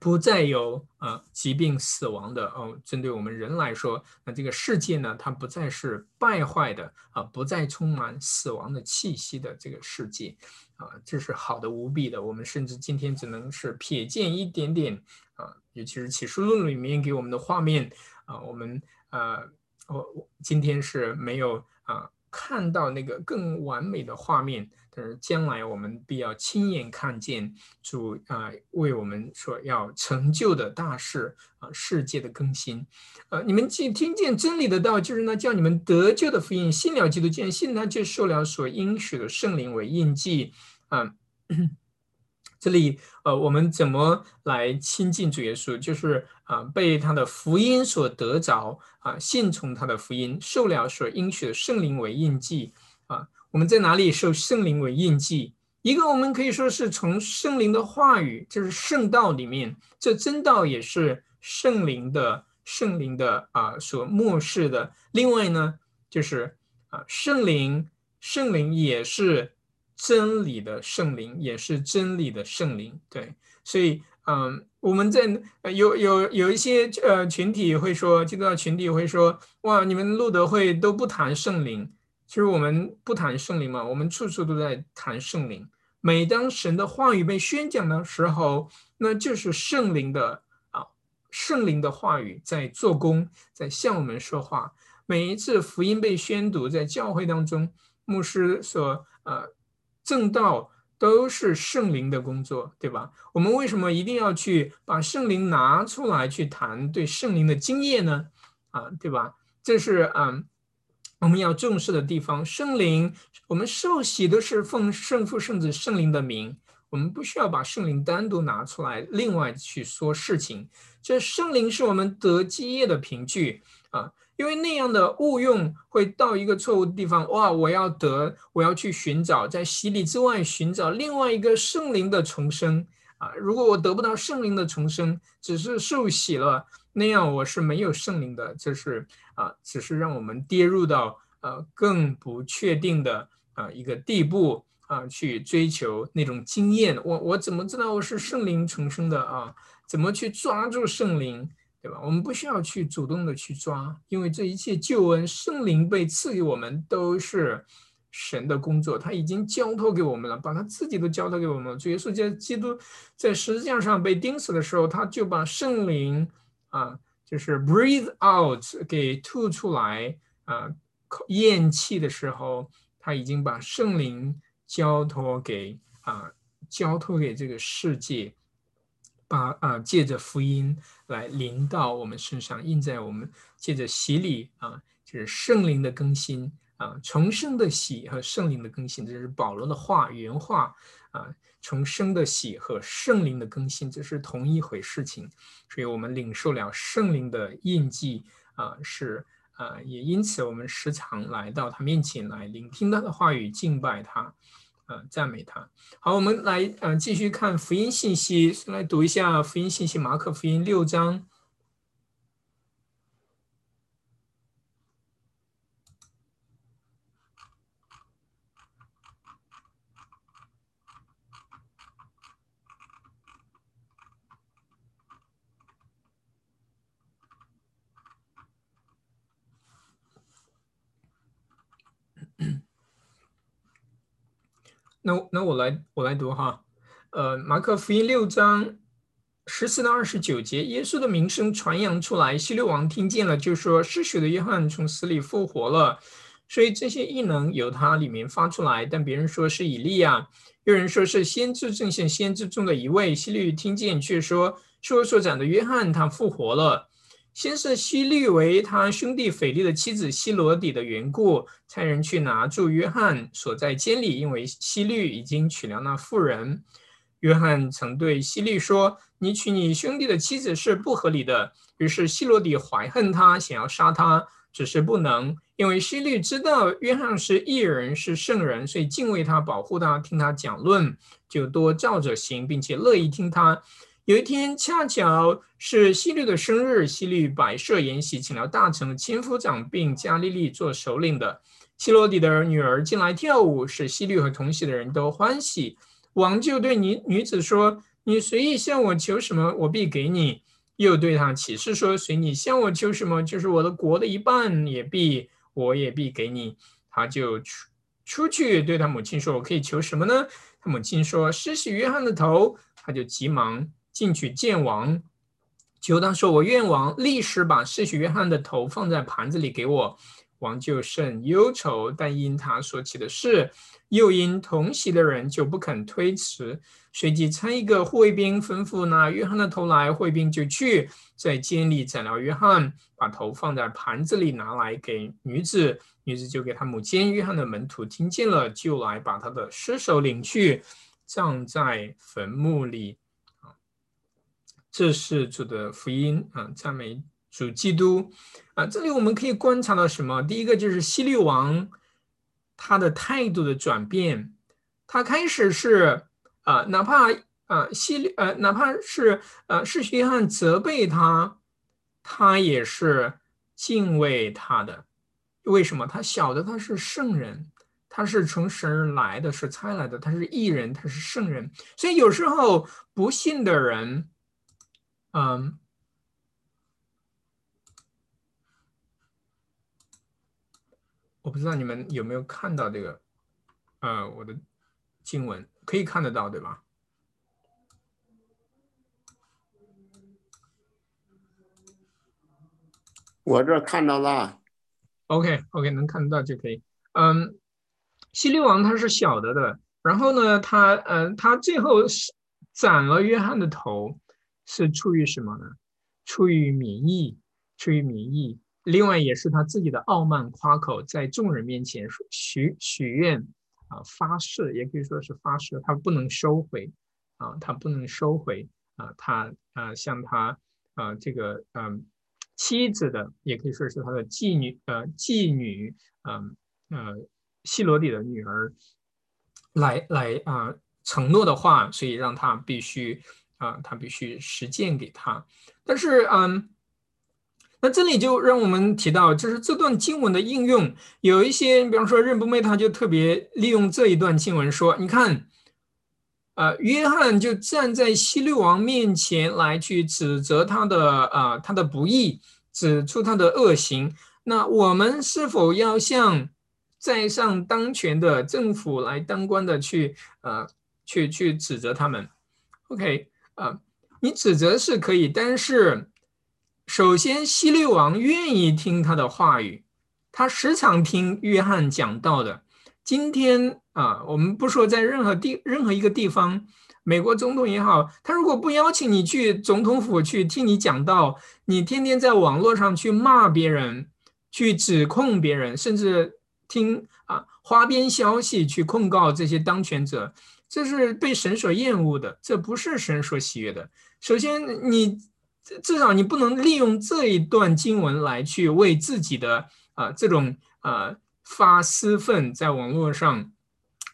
不再有啊疾病死亡的哦，针对我们人来说，那这个世界呢，它不再是败坏的啊，不再充满死亡的气息的这个世界啊，这是好的无比的。我们甚至今天只能是瞥见一点点啊，尤其是启示录里面给我们的画面啊，我们呃，我今天是没有啊看到那个更完美的画面。但是将来我们必要亲眼看见主啊为我们所要成就的大事啊世界的更新，呃你们既听见真理的道，就是呢叫你们得救的福音，信了基督，见信他就受了所应许的圣灵为印记啊。这里呃我们怎么来亲近主耶稣？就是啊被他的福音所得着啊信从他的福音，受了所应许的圣灵为印记啊。我们在哪里受圣灵为印记？一个我们可以说是从圣灵的话语，就是圣道里面，这真道也是圣灵的圣灵的啊所漠视的。另外呢，就是啊圣灵，圣灵也是真理的圣灵，也是真理的圣灵。对，所以嗯，我们在有有有一些呃群体会说，基督教群体会说，哇，你们路德会都不谈圣灵。其实我们不谈圣灵嘛，我们处处都在谈圣灵。每当神的话语被宣讲的时候，那就是圣灵的啊，圣灵的话语在做工，在向我们说话。每一次福音被宣读在教会当中，牧师所呃正道都是圣灵的工作，对吧？我们为什么一定要去把圣灵拿出来去谈对圣灵的经验呢？啊，对吧？这是嗯。我们要重视的地方，圣灵，我们受洗都是奉圣父、圣子、圣灵的名，我们不需要把圣灵单独拿出来，另外去说事情。这圣灵是我们得基业的凭据啊，因为那样的误用会到一个错误的地方。哇，我要得，我要去寻找，在洗礼之外寻找另外一个圣灵的重生啊。如果我得不到圣灵的重生，只是受洗了。那样我是没有圣灵的，就是啊，只是让我们跌入到呃更不确定的啊一个地步啊，去追求那种经验。我我怎么知道我是圣灵重生的啊？怎么去抓住圣灵，对吧？我们不需要去主动的去抓，因为这一切救恩，圣灵被赐给我们都是神的工作，他已经交托给我们了，把他自己都交托给我们了。主耶稣在基督在十字架上被钉死的时候，他就把圣灵。啊，就是 breathe out 给吐出来啊，咽气的时候，他已经把圣灵交托给啊，交托给这个世界，把啊借着福音来临到我们身上，印在我们借着洗礼啊，就是圣灵的更新啊，重生的喜和圣灵的更新，这是保罗的话原话啊。重生的喜和圣灵的更新，这是同一回事情，所以我们领受了圣灵的印记啊，是啊，也因此我们时常来到他面前来聆听他的话语，敬拜他，嗯，赞美他。好，我们来嗯继续看福音信息，来读一下福音信息，马可福音六章。那那我来我来读哈，呃，马可福音六章十四到二十九节，耶稣的名声传扬出来，希律王听见了，就说失血的约翰从死里复活了，所以这些异能由他里面发出来，但别人说是以利亚，有人说是先知正像先知中的一位，希律听见却说，说所长的约翰他复活了。先是希律为他兄弟腓力的妻子希罗底的缘故，差人去拿住约翰，锁在监里，因为希律已经娶了那妇人。约翰曾对希律说：“你娶你兄弟的妻子是不合理的。”于是希罗底怀恨他，想要杀他，只是不能，因为希律知道约翰是异人，是圣人，所以敬畏他，保护他，听他讲论，就多照着行，并且乐意听他。有一天，恰巧是希律的生日，希律摆设筵席，请了大臣的千夫长，并加利利做首领的希罗底的女儿进来跳舞，使希律和同席的人都欢喜。王就对女女子说：“你随意向我求什么，我必给你。”又对他起誓说：“随你向我求什么，就是我的国的一半，也必我也必给你。”他就出出去对他母亲说：“我可以求什么呢？”他母亲说：“施洗约翰的头。”他就急忙。进去见王，求他说：“我愿王立时把施洗约翰的头放在盘子里给我。”王就甚忧愁，但因他所起的事，又因同席的人，就不肯推辞。随即差一个护卫兵吩咐拿约翰的头来，卫兵就去在监里斩了约翰，把头放在盘子里拿来给女子。女子就给他母亲约翰的门徒听见了，就来把他的尸首领去，葬在坟墓里。这是主的福音啊，赞美主基督啊！这里我们可以观察到什么？第一个就是希律王他的态度的转变，他开始是啊，哪怕啊希律呃，哪怕是呃是约翰责备他，他也是敬畏他的。为什么？他晓得他是圣人，他是从神而来的，是差来的，他是异人，他是圣人。所以有时候不信的人。嗯，我不知道你们有没有看到这个，呃，我的经文可以看得到，对吧？我这看到了。OK，OK，能看得到就可以。嗯，希律王他是晓得的，然后呢，他，嗯，他最后是斩了约翰的头。是出于什么呢？出于民意，出于民意。另外，也是他自己的傲慢夸口，在众人面前许许愿啊，发誓，也可以说是发誓，他不能收回啊，他不能收回啊，他啊，向他啊，这个嗯，妻子的，也可以说是他的妓女呃，妓女嗯呃，西罗底的女儿来来啊承诺的话，所以让他必须。啊，他必须实践给他，但是，嗯，那这里就让我们提到，就是这段经文的应用，有一些，比方说任不妹，他就特别利用这一段经文说，你看，呃，约翰就站在希律王面前来去指责他的啊，他的不义，指出他的恶行，那我们是否要向在上当权的政府来当官的去，呃，去去指责他们？OK。啊，你指责是可以，但是首先希律王愿意听他的话语，他时常听约翰讲道的。今天啊，我们不说在任何地任何一个地方，美国总统也好，他如果不邀请你去总统府去听你讲道，你天天在网络上去骂别人，去指控别人，甚至听啊花边消息去控告这些当权者。这是被神所厌恶的，这不是神所喜悦的。首先，你至少你不能利用这一段经文来去为自己的啊这种啊发私愤，在网络上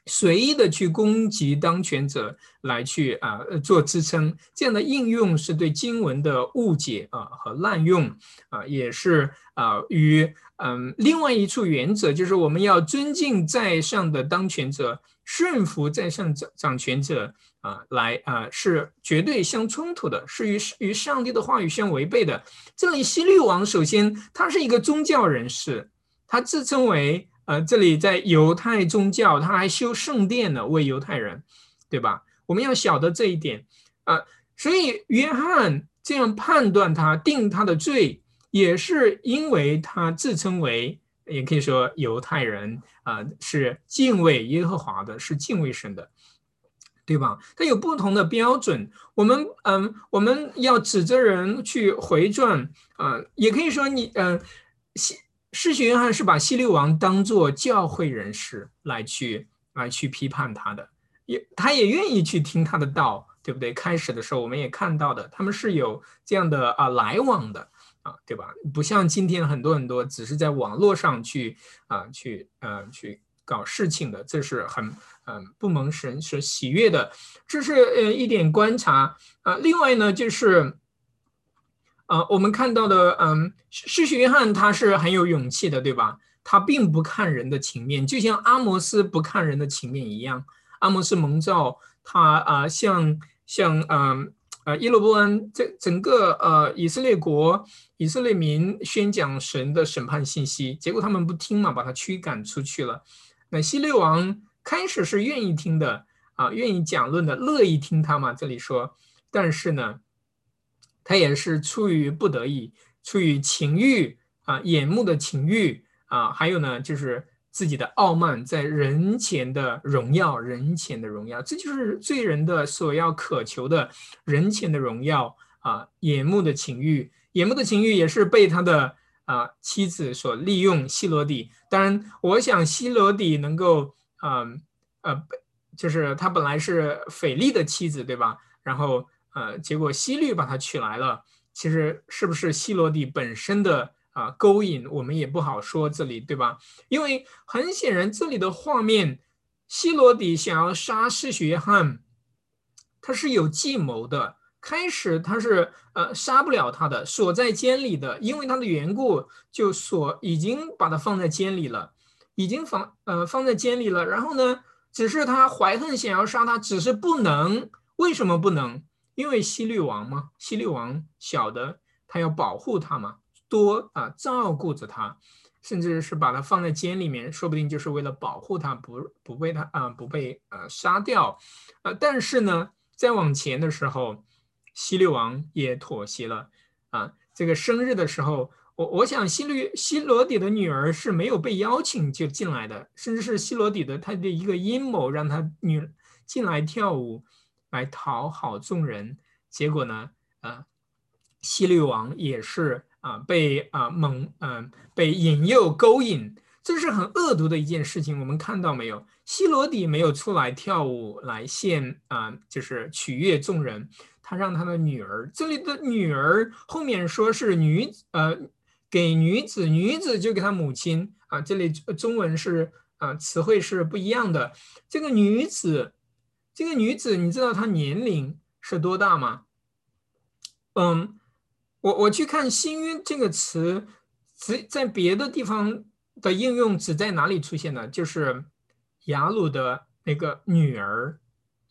随意的去攻击当权者，来去啊做支撑。这样的应用是对经文的误解啊和滥用啊，也是啊与嗯另外一处原则，就是我们要尊敬在上的当权者。顺服在上掌掌权者啊，来啊，是绝对相冲突的，是与与上帝的话语相违背的。这里希律王首先他是一个宗教人士，他自称为呃，这里在犹太宗教，他还修圣殿呢，为犹太人，对吧？我们要晓得这一点啊。所以约翰这样判断他、定他的罪，也是因为他自称为，也可以说犹太人啊，是敬畏耶和华的，是敬畏神的。对吧？它有不同的标准。我们嗯，我们要指责人去回转啊，也可以说你嗯，西世学约翰是把希律王当做教会人士来去来去批判他的，也他也愿意去听他的道，对不对？开始的时候我们也看到的，他们是有这样的啊来往的对吧？不像今天很多很多只是在网络上去啊去呃去搞事情的，这是很。嗯，不蒙神是喜悦的，这是呃一点观察啊。另外呢，就是啊，我们看到的，嗯，施洗约翰他是很有勇气的，对吧？他并不看人的情面，就像阿摩斯不看人的情面一样。阿摩斯蒙召他啊，像像嗯呃耶罗波安这整个呃以色列国以色列民宣讲神的审判信息，结果他们不听嘛，把他驱赶出去了。那希律王。开始是愿意听的啊，愿意讲论的，乐意听他嘛。这里说，但是呢，他也是出于不得已，出于情欲啊，眼目的情欲啊，还有呢，就是自己的傲慢，在人前的荣耀，人前的荣耀，这就是罪人的所要渴求的人前的荣耀啊，眼目的情欲，眼目的情欲也是被他的啊妻子所利用。希罗底，当然，我想希罗底能够。嗯，呃，就是他本来是斐利的妻子，对吧？然后，呃，结果西律把他娶来了。其实是不是希罗底本身的啊勾引，我们也不好说，这里对吧？因为很显然，这里的画面，希罗底想要杀世学约翰，他是有计谋的。开始他是呃杀不了他的，锁在监里的，因为他的缘故，就锁已经把他放在监里了。已经放呃放在监里了，然后呢，只是他怀恨想要杀他，只是不能。为什么不能？因为西律王嘛，西律王晓得他要保护他嘛，多啊照顾着他，甚至是把他放在监里面，说不定就是为了保护他，不不被他啊不被呃杀掉，呃，但是呢，再往前的时候，西律王也妥协了啊，这个生日的时候。我我想希律希罗底的女儿是没有被邀请就进来的，甚至是希罗底的他的一个阴谋，让他女进来跳舞来讨好众人。结果呢，啊，希律王也是啊被啊蒙嗯被引诱勾引，这是很恶毒的一件事情。我们看到没有？希罗底没有出来跳舞来献啊，就是取悦众人，他让他的女儿，这里的女儿后面说是女呃。给女子，女子就给她母亲啊。这里中文是啊，词汇是不一样的。这个女子，这个女子，你知道她年龄是多大吗？嗯，我我去看“新约”这个词，只在别的地方的应用只在哪里出现呢？就是雅鲁的那个女儿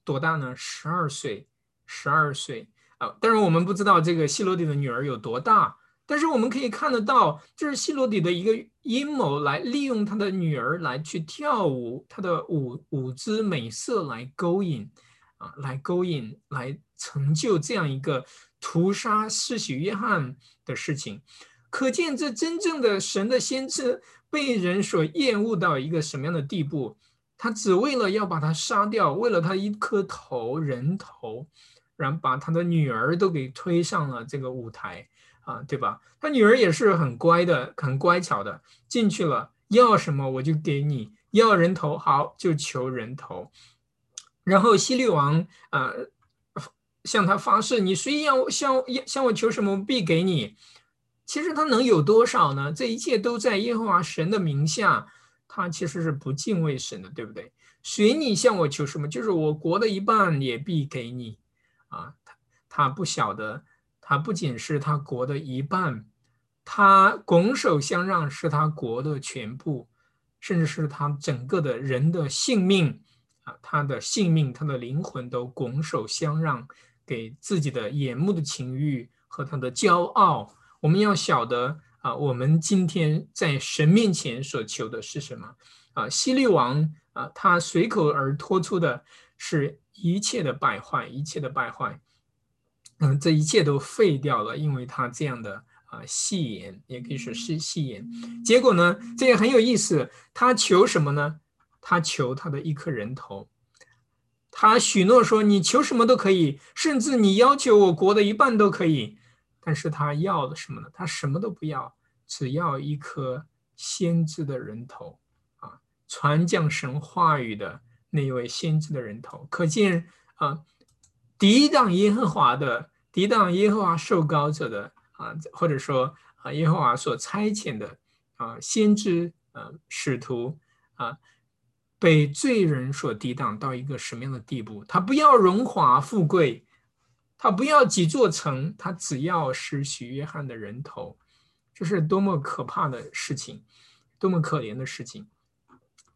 多大呢？十二岁，十二岁啊。当然我们不知道这个希罗底的女儿有多大。但是我们可以看得到，这是希罗底的一个阴谋，来利用他的女儿来去跳舞，他的舞舞姿美色来勾引，啊，来勾引，来成就这样一个屠杀世袭约翰的事情。可见这真正的神的先知被人所厌恶到一个什么样的地步？他只为了要把他杀掉，为了他一颗头人头，然后把他的女儿都给推上了这个舞台。啊，对吧？他女儿也是很乖的，很乖巧的，进去了，要什么我就给你，要人头好就求人头。然后西律王啊向他发誓，你随意要向向我求什么，必给你。其实他能有多少呢？这一切都在耶和华神的名下，他其实是不敬畏神的，对不对？随你向我求什么，就是我国的一半也必给你。啊，他他不晓得。他不仅是他国的一半，他拱手相让是他国的全部，甚至是他整个的人的性命啊，他的性命、他的灵魂都拱手相让给自己的眼目的情欲和他的骄傲。我们要晓得啊，我们今天在神面前所求的是什么？啊，希律王啊，他随口而托出的是一切的败坏，一切的败坏。嗯，这一切都废掉了，因为他这样的啊戏言，也可以说是戏言。结果呢，这也很有意思。他求什么呢？他求他的一颗人头。他许诺说：“你求什么都可以，甚至你要求我国的一半都可以。”但是他要的什么呢？他什么都不要，只要一颗先知的人头啊，传降神话语的那位先知的人头。可见啊。抵挡耶和华的，抵挡耶和华受膏者的啊，或者说啊，耶和华所差遣的啊，先知啊，使徒啊，被罪人所抵挡到一个什么样的地步？他不要荣华富贵，他不要几座城，他只要是许约翰的人头，这是多么可怕的事情，多么可怜的事情。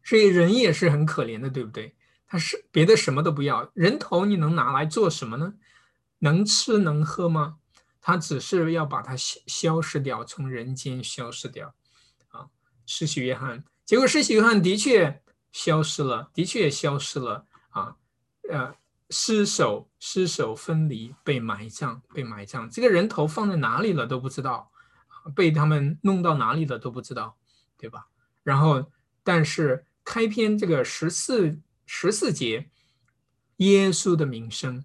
所以人也是很可怜的，对不对？他是别的什么都不要，人头你能拿来做什么呢？能吃能喝吗？他只是要把它消消失掉，从人间消失掉。啊，施洗约翰，结果施洗约翰的确消失了，的确消失了。啊，呃，尸首尸首分离，被埋葬，被埋葬。这个人头放在哪里了都不知道，被他们弄到哪里了都不知道，对吧？然后，但是开篇这个十四。十四节，耶稣的名声，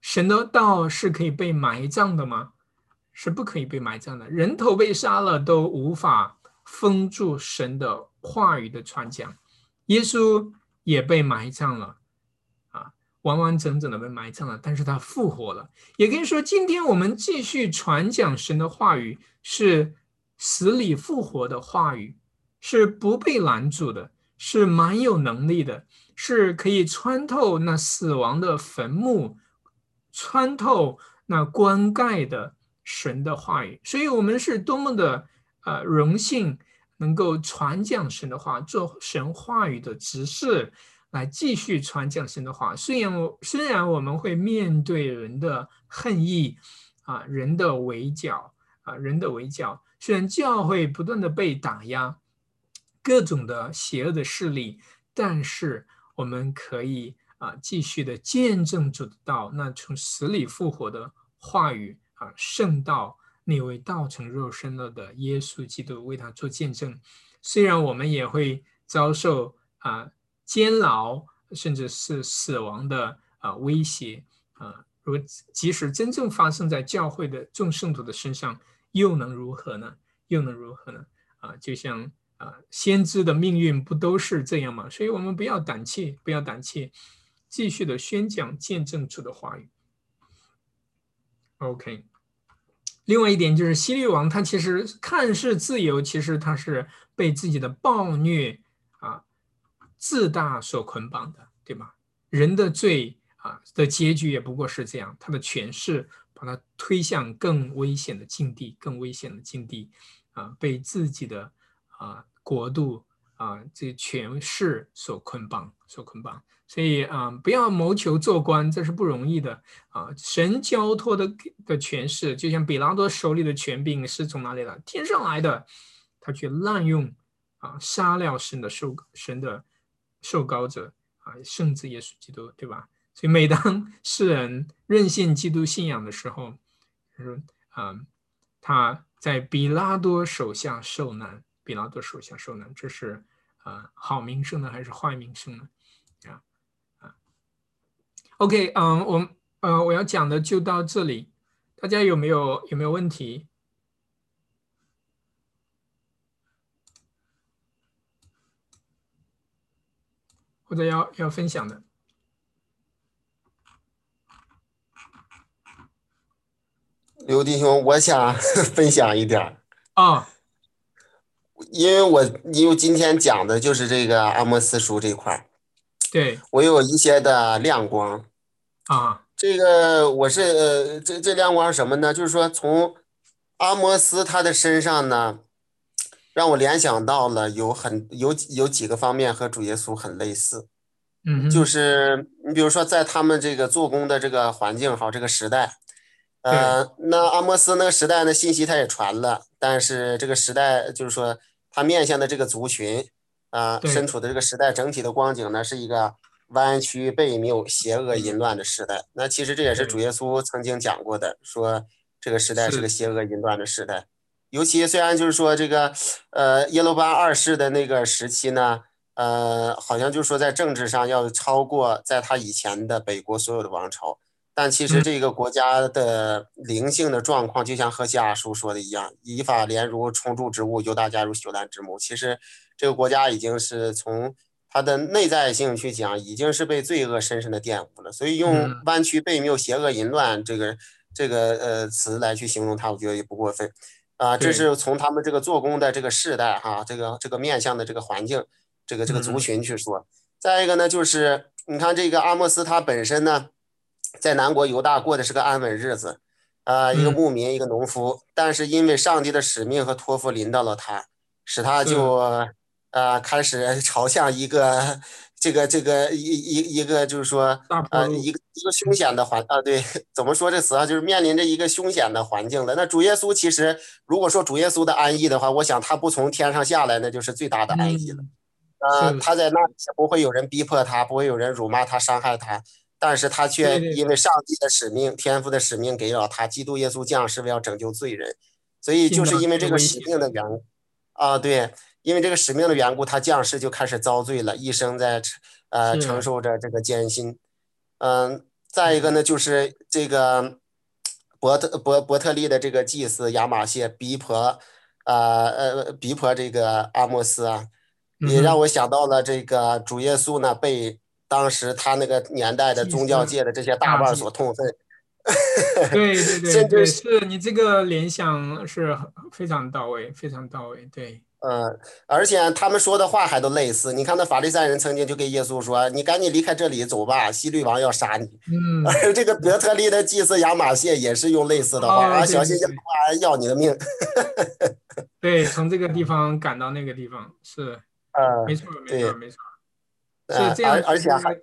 神的道是可以被埋葬的吗？是不可以被埋葬的。人头被杀了，都无法封住神的话语的传讲。耶稣也被埋葬了，啊，完完整整的被埋葬了。但是他复活了，也可以说，今天我们继续传讲神的话语，是死里复活的话语，是不被拦阻的，是蛮有能力的。是可以穿透那死亡的坟墓，穿透那棺盖的神的话语，所以我们是多么的呃荣幸，能够传讲神的话，做神话语的执事，来继续传讲神的话。虽然我虽然我们会面对人的恨意啊，人的围剿啊，人的围剿，虽然教会不断的被打压，各种的邪恶的势力，但是。我们可以啊，继续的见证主的道，那从死里复活的话语啊，圣道那位道成肉身了的耶稣基督为他做见证。虽然我们也会遭受啊监牢，甚至是死亡的啊威胁啊，如即使真正发生在教会的众圣徒的身上，又能如何呢？又能如何呢？啊，就像。啊，先知的命运不都是这样吗？所以，我们不要胆怯，不要胆怯，继续的宣讲、见证主的话语。OK。另外一点就是，希律王他其实看似自由，其实他是被自己的暴虐啊、自大所捆绑的，对吧？人的罪啊的结局也不过是这样，他的权势把他推向更危险的境地，更危险的境地啊，被自己的。啊，国度啊，这权势所捆绑，所捆绑，所以啊，不要谋求做官，这是不容易的啊。神交托的的权势，就像比拉多手里的权柄是从哪里来？天上来的，他去滥用啊，杀掉神的受神的受膏者啊，圣子耶稣基督，对吧？所以每当 世人任性基督信仰的时候，他说啊，他在比拉多手下受难。比拉多手下受呢，这是啊好名声呢，还是坏名声呢？啊啊，OK，嗯，我呃我要讲的就到这里，大家有没有有没有问题？或者要要分享的？刘弟兄，我想 分享一点啊。因为我因为今天讲的就是这个阿莫斯书这块儿，对我有一些的亮光啊。这个我是这这亮光什么呢？就是说从阿摩斯他的身上呢，让我联想到了有很有有几个方面和主耶稣很类似。嗯，就是你比如说在他们这个做工的这个环境好这个时代，呃，那阿摩斯那个时代呢信息他也传了，但是这个时代就是说他面向的这个族群啊，身处的这个时代整体的光景呢，是一个弯曲悖谬、邪恶淫乱的时代。那其实这也是主耶稣曾经讲过的，说这个时代是个邪恶淫乱的时代。尤其虽然就是说这个，呃，耶罗巴二世的那个时期呢，呃，好像就是说在政治上要超过在他以前的北国所有的王朝，但其实这个国家的灵性的状况，就像何西阿叔说的一样，以法莲如虫蛀之物，犹大家如朽烂之木。其实这个国家已经是从它的内在性去讲，已经是被罪恶深深的玷污了。所以用弯曲背谬、邪恶淫乱这个这个呃词来去形容它，我觉得也不过分。啊，这是从他们这个做工的这个世代哈，这个这个面向的这个环境，这个这个族群去说。再一个呢，就是你看这个阿莫斯他本身呢，在南国犹大过的是个安稳日子，啊，一个牧民，一个农夫。但是因为上帝的使命和托付临到了他，使他就啊开始 朝向一个。这个这个一一一个就是说，呃，一个一个凶险的环啊，对，怎么说这词啊？就是面临着一个凶险的环境了。那主耶稣其实，如果说主耶稣的安逸的话，我想他不从天上下来，那就是最大的安逸了。呃，他在那里不会有人逼迫他，不会有人辱骂他、伤害他，但是他却因为上帝的使命、天赋的使命给了他，基督耶稣降世为要拯救罪人，所以就是因为这个使命的缘故啊，对。因为这个使命的缘故，他降世就开始遭罪了，一生在呃承受着这个艰辛。嗯，再一个呢，就是这个伯特伯伯特利的这个祭司亚马谢逼迫，呃呃逼迫这个阿莫斯啊，也让我想到了这个主耶稣呢被当时他那个年代的宗教界的这些大腕所痛恨。对对对对，是你这个联想是非常到位，非常到位，对。嗯，而且他们说的话还都类似。你看，那法利赛人曾经就跟耶稣说：“你赶紧离开这里，走吧，希律王要杀你。”嗯，而这个德特利的祭司亚马谢也是用类似的话啊，小心亚马要你的命。对，从这个地方赶到那个地方是，呃，没错，没错，没错，是这样，而且还。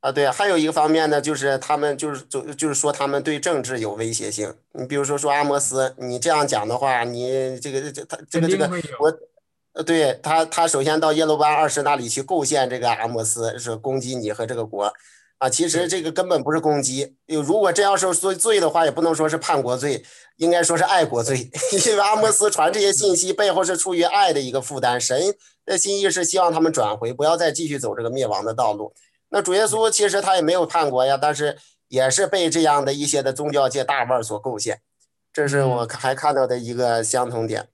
啊，对，还有一个方面呢，就是他们就是就就是说他们对政治有威胁性。你比如说说阿摩斯，你这样讲的话，你这个这他这个这个我，呃，对他他首先到耶罗班二世那里去构陷这个阿摩斯，是攻击你和这个国，啊，其实这个根本不是攻击。如果真要是说罪的话，也不能说是叛国罪，应该说是爱国罪。因为阿莫斯传这些信息背后是出于爱的一个负担，神的心意是希望他们转回，不要再继续走这个灭亡的道路。那主耶稣其实他也没有叛国呀，但是也是被这样的一些的宗教界大腕所构陷，这是我还看到的一个相同点。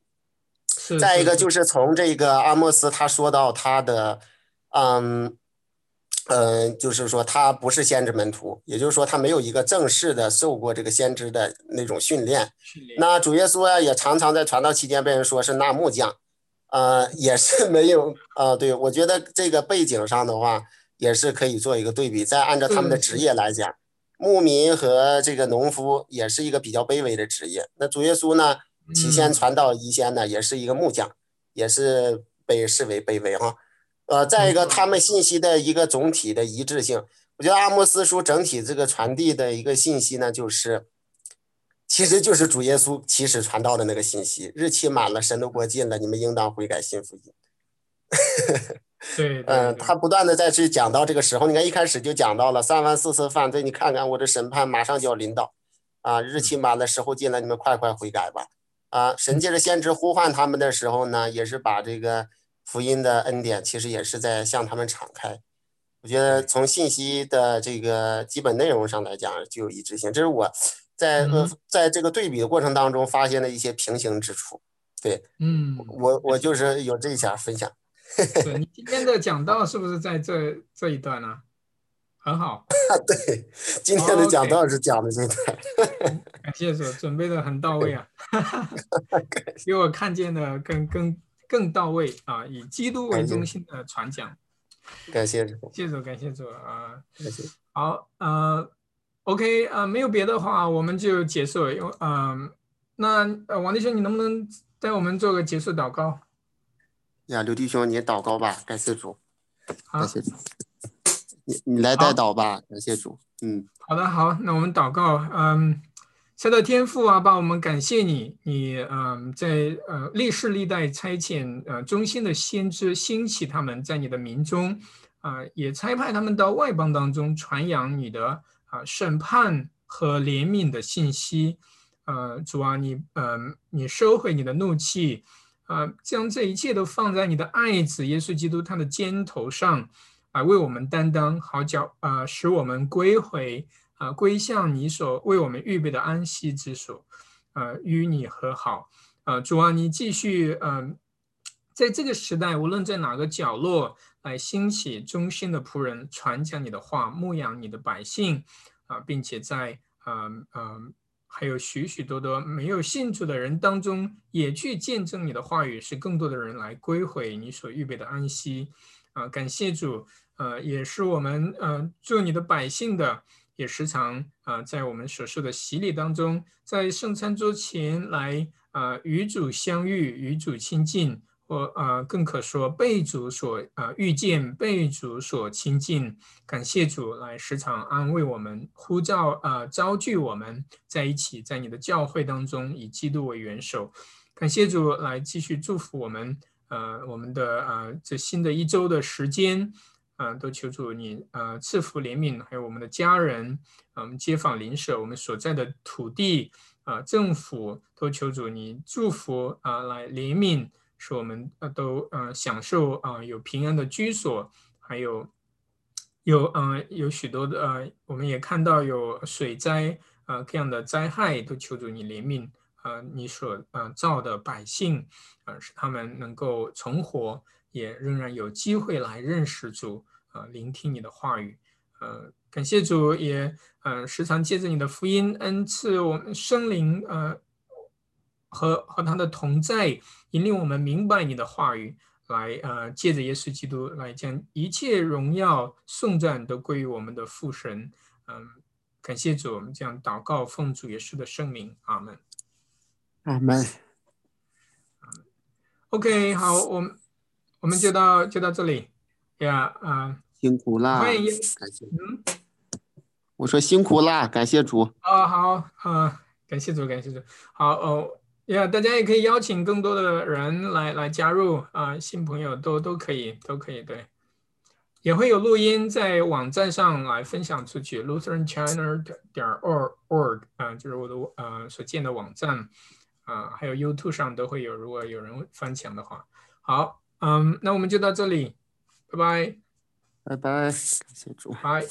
再一个就是从这个阿莫斯他说到他的，嗯，嗯，就是说他不是先知门徒，也就是说他没有一个正式的受过这个先知的那种训练。那主耶稣啊也常常在传道期间被人说是纳木匠，呃，也是没有啊。对我觉得这个背景上的话。也是可以做一个对比，再按照他们的职业来讲，牧民和这个农夫也是一个比较卑微的职业。那主耶稣呢，起先传道一先呢，也是一个木匠，也是被视为卑微哈。呃，再一个，他们信息的一个总体的一致性，我觉得阿莫斯书整体这个传递的一个信息呢，就是，其实就是主耶稣起始传道的那个信息，日期满了，神的国近了，你们应当悔改信福音。对，嗯，他不断的在去讲到这个时候，你看一开始就讲到了三番四次犯罪，你看看我的审判马上就要临到，啊，日期满了，时候近了，你们快快悔改吧，啊，神借着先知呼唤他们的时候呢，也是把这个福音的恩典，其实也是在向他们敞开。我觉得从信息的这个基本内容上来讲就有一致性，这是我在呃在这个对比的过程当中发现了一些平行之处。对，嗯，我我就是有这一下分享。对你今天的讲道是不是在这这一段呢？很好。对，今天的讲道是讲的这段。感谢主，准备的很到位啊，给我看见的更更更到位啊！以基督为中心的传讲。感谢主，谢主，感谢主啊！感谢。好，呃，OK，呃，没有别的话，我们就结束。因为，嗯，那呃，王弟兄，你能不能带我们做个结束祷告？呀，刘弟兄，你祷告吧，感谢主，感谢主。你你来带祷吧，感谢主。嗯，好的，好，那我们祷告。嗯，神的天父啊，把，我们感谢你，你嗯，在呃历世历代差遣呃忠心的先知兴起他们，在你的民中啊，也差派他们到外邦当中传扬你的啊审判和怜悯的信息。呃，主啊，你嗯，你收回你的怒气，啊，将这一切都放在你的爱子耶稣基督他的肩头上。啊，为我们担当，好叫啊，使我们归回啊，归向你所为我们预备的安息之所，呃，与你和好。呃，主啊，你继续嗯，在这个时代，无论在哪个角落，来兴起忠心的仆人，传讲你的话，牧养你的百姓啊，并且在嗯嗯，还有许许多多没有信主的人当中，也去见证你的话语，使更多的人来归回你所预备的安息。啊，感谢主。呃，也是我们呃做你的百姓的，也时常啊在我们所受的洗礼当中，在圣餐桌前来啊与主相遇，与主亲近，或啊更可说被主所啊遇见，被主所亲近。感谢主来时常安慰我们，呼召啊招聚我们在一起，在你的教会当中以基督为元首。感谢主来继续祝福我们，呃我们的呃这新的一周的时间。嗯，都求主你呃赐福怜悯，还有我们的家人，啊我们街坊邻舍，我们所在的土地啊，政府都求主你祝福啊，来怜悯，使我们呃都呃享受啊有平安的居所，还有有嗯有许多的呃，我们也看到有水灾啊各样的灾害，都求主你怜悯啊，你所呃造的百姓啊，使他们能够存活。也仍然有机会来认识主，啊，聆听你的话语，呃，感谢主，也呃时常借着你的福音恩赐我们生灵，呃，和和他的同在，引领我们明白你的话语，来呃借着耶稣基督来将一切荣耀颂赞都归于我们的父神，嗯，感谢主，我们这样祷告奉主耶稣的圣名，阿门，阿门，OK，好，我们。我们就到就到这里，呀啊，辛苦啦！欢迎，感谢。嗯，我说辛苦啦，感谢主。啊好啊，感谢主，感谢主。好哦，呀，大家也可以邀请更多的人来来加入啊，新朋友都都可以，都可以对。也会有录音在网站上来分享出去，Lutheran China 点 org org 啊，就是我的呃所建的网站啊，还有 YouTube 上都会有，如果有人翻墙的话，好。嗯，那我们就到这里，拜拜，拜拜，感谢主，拜。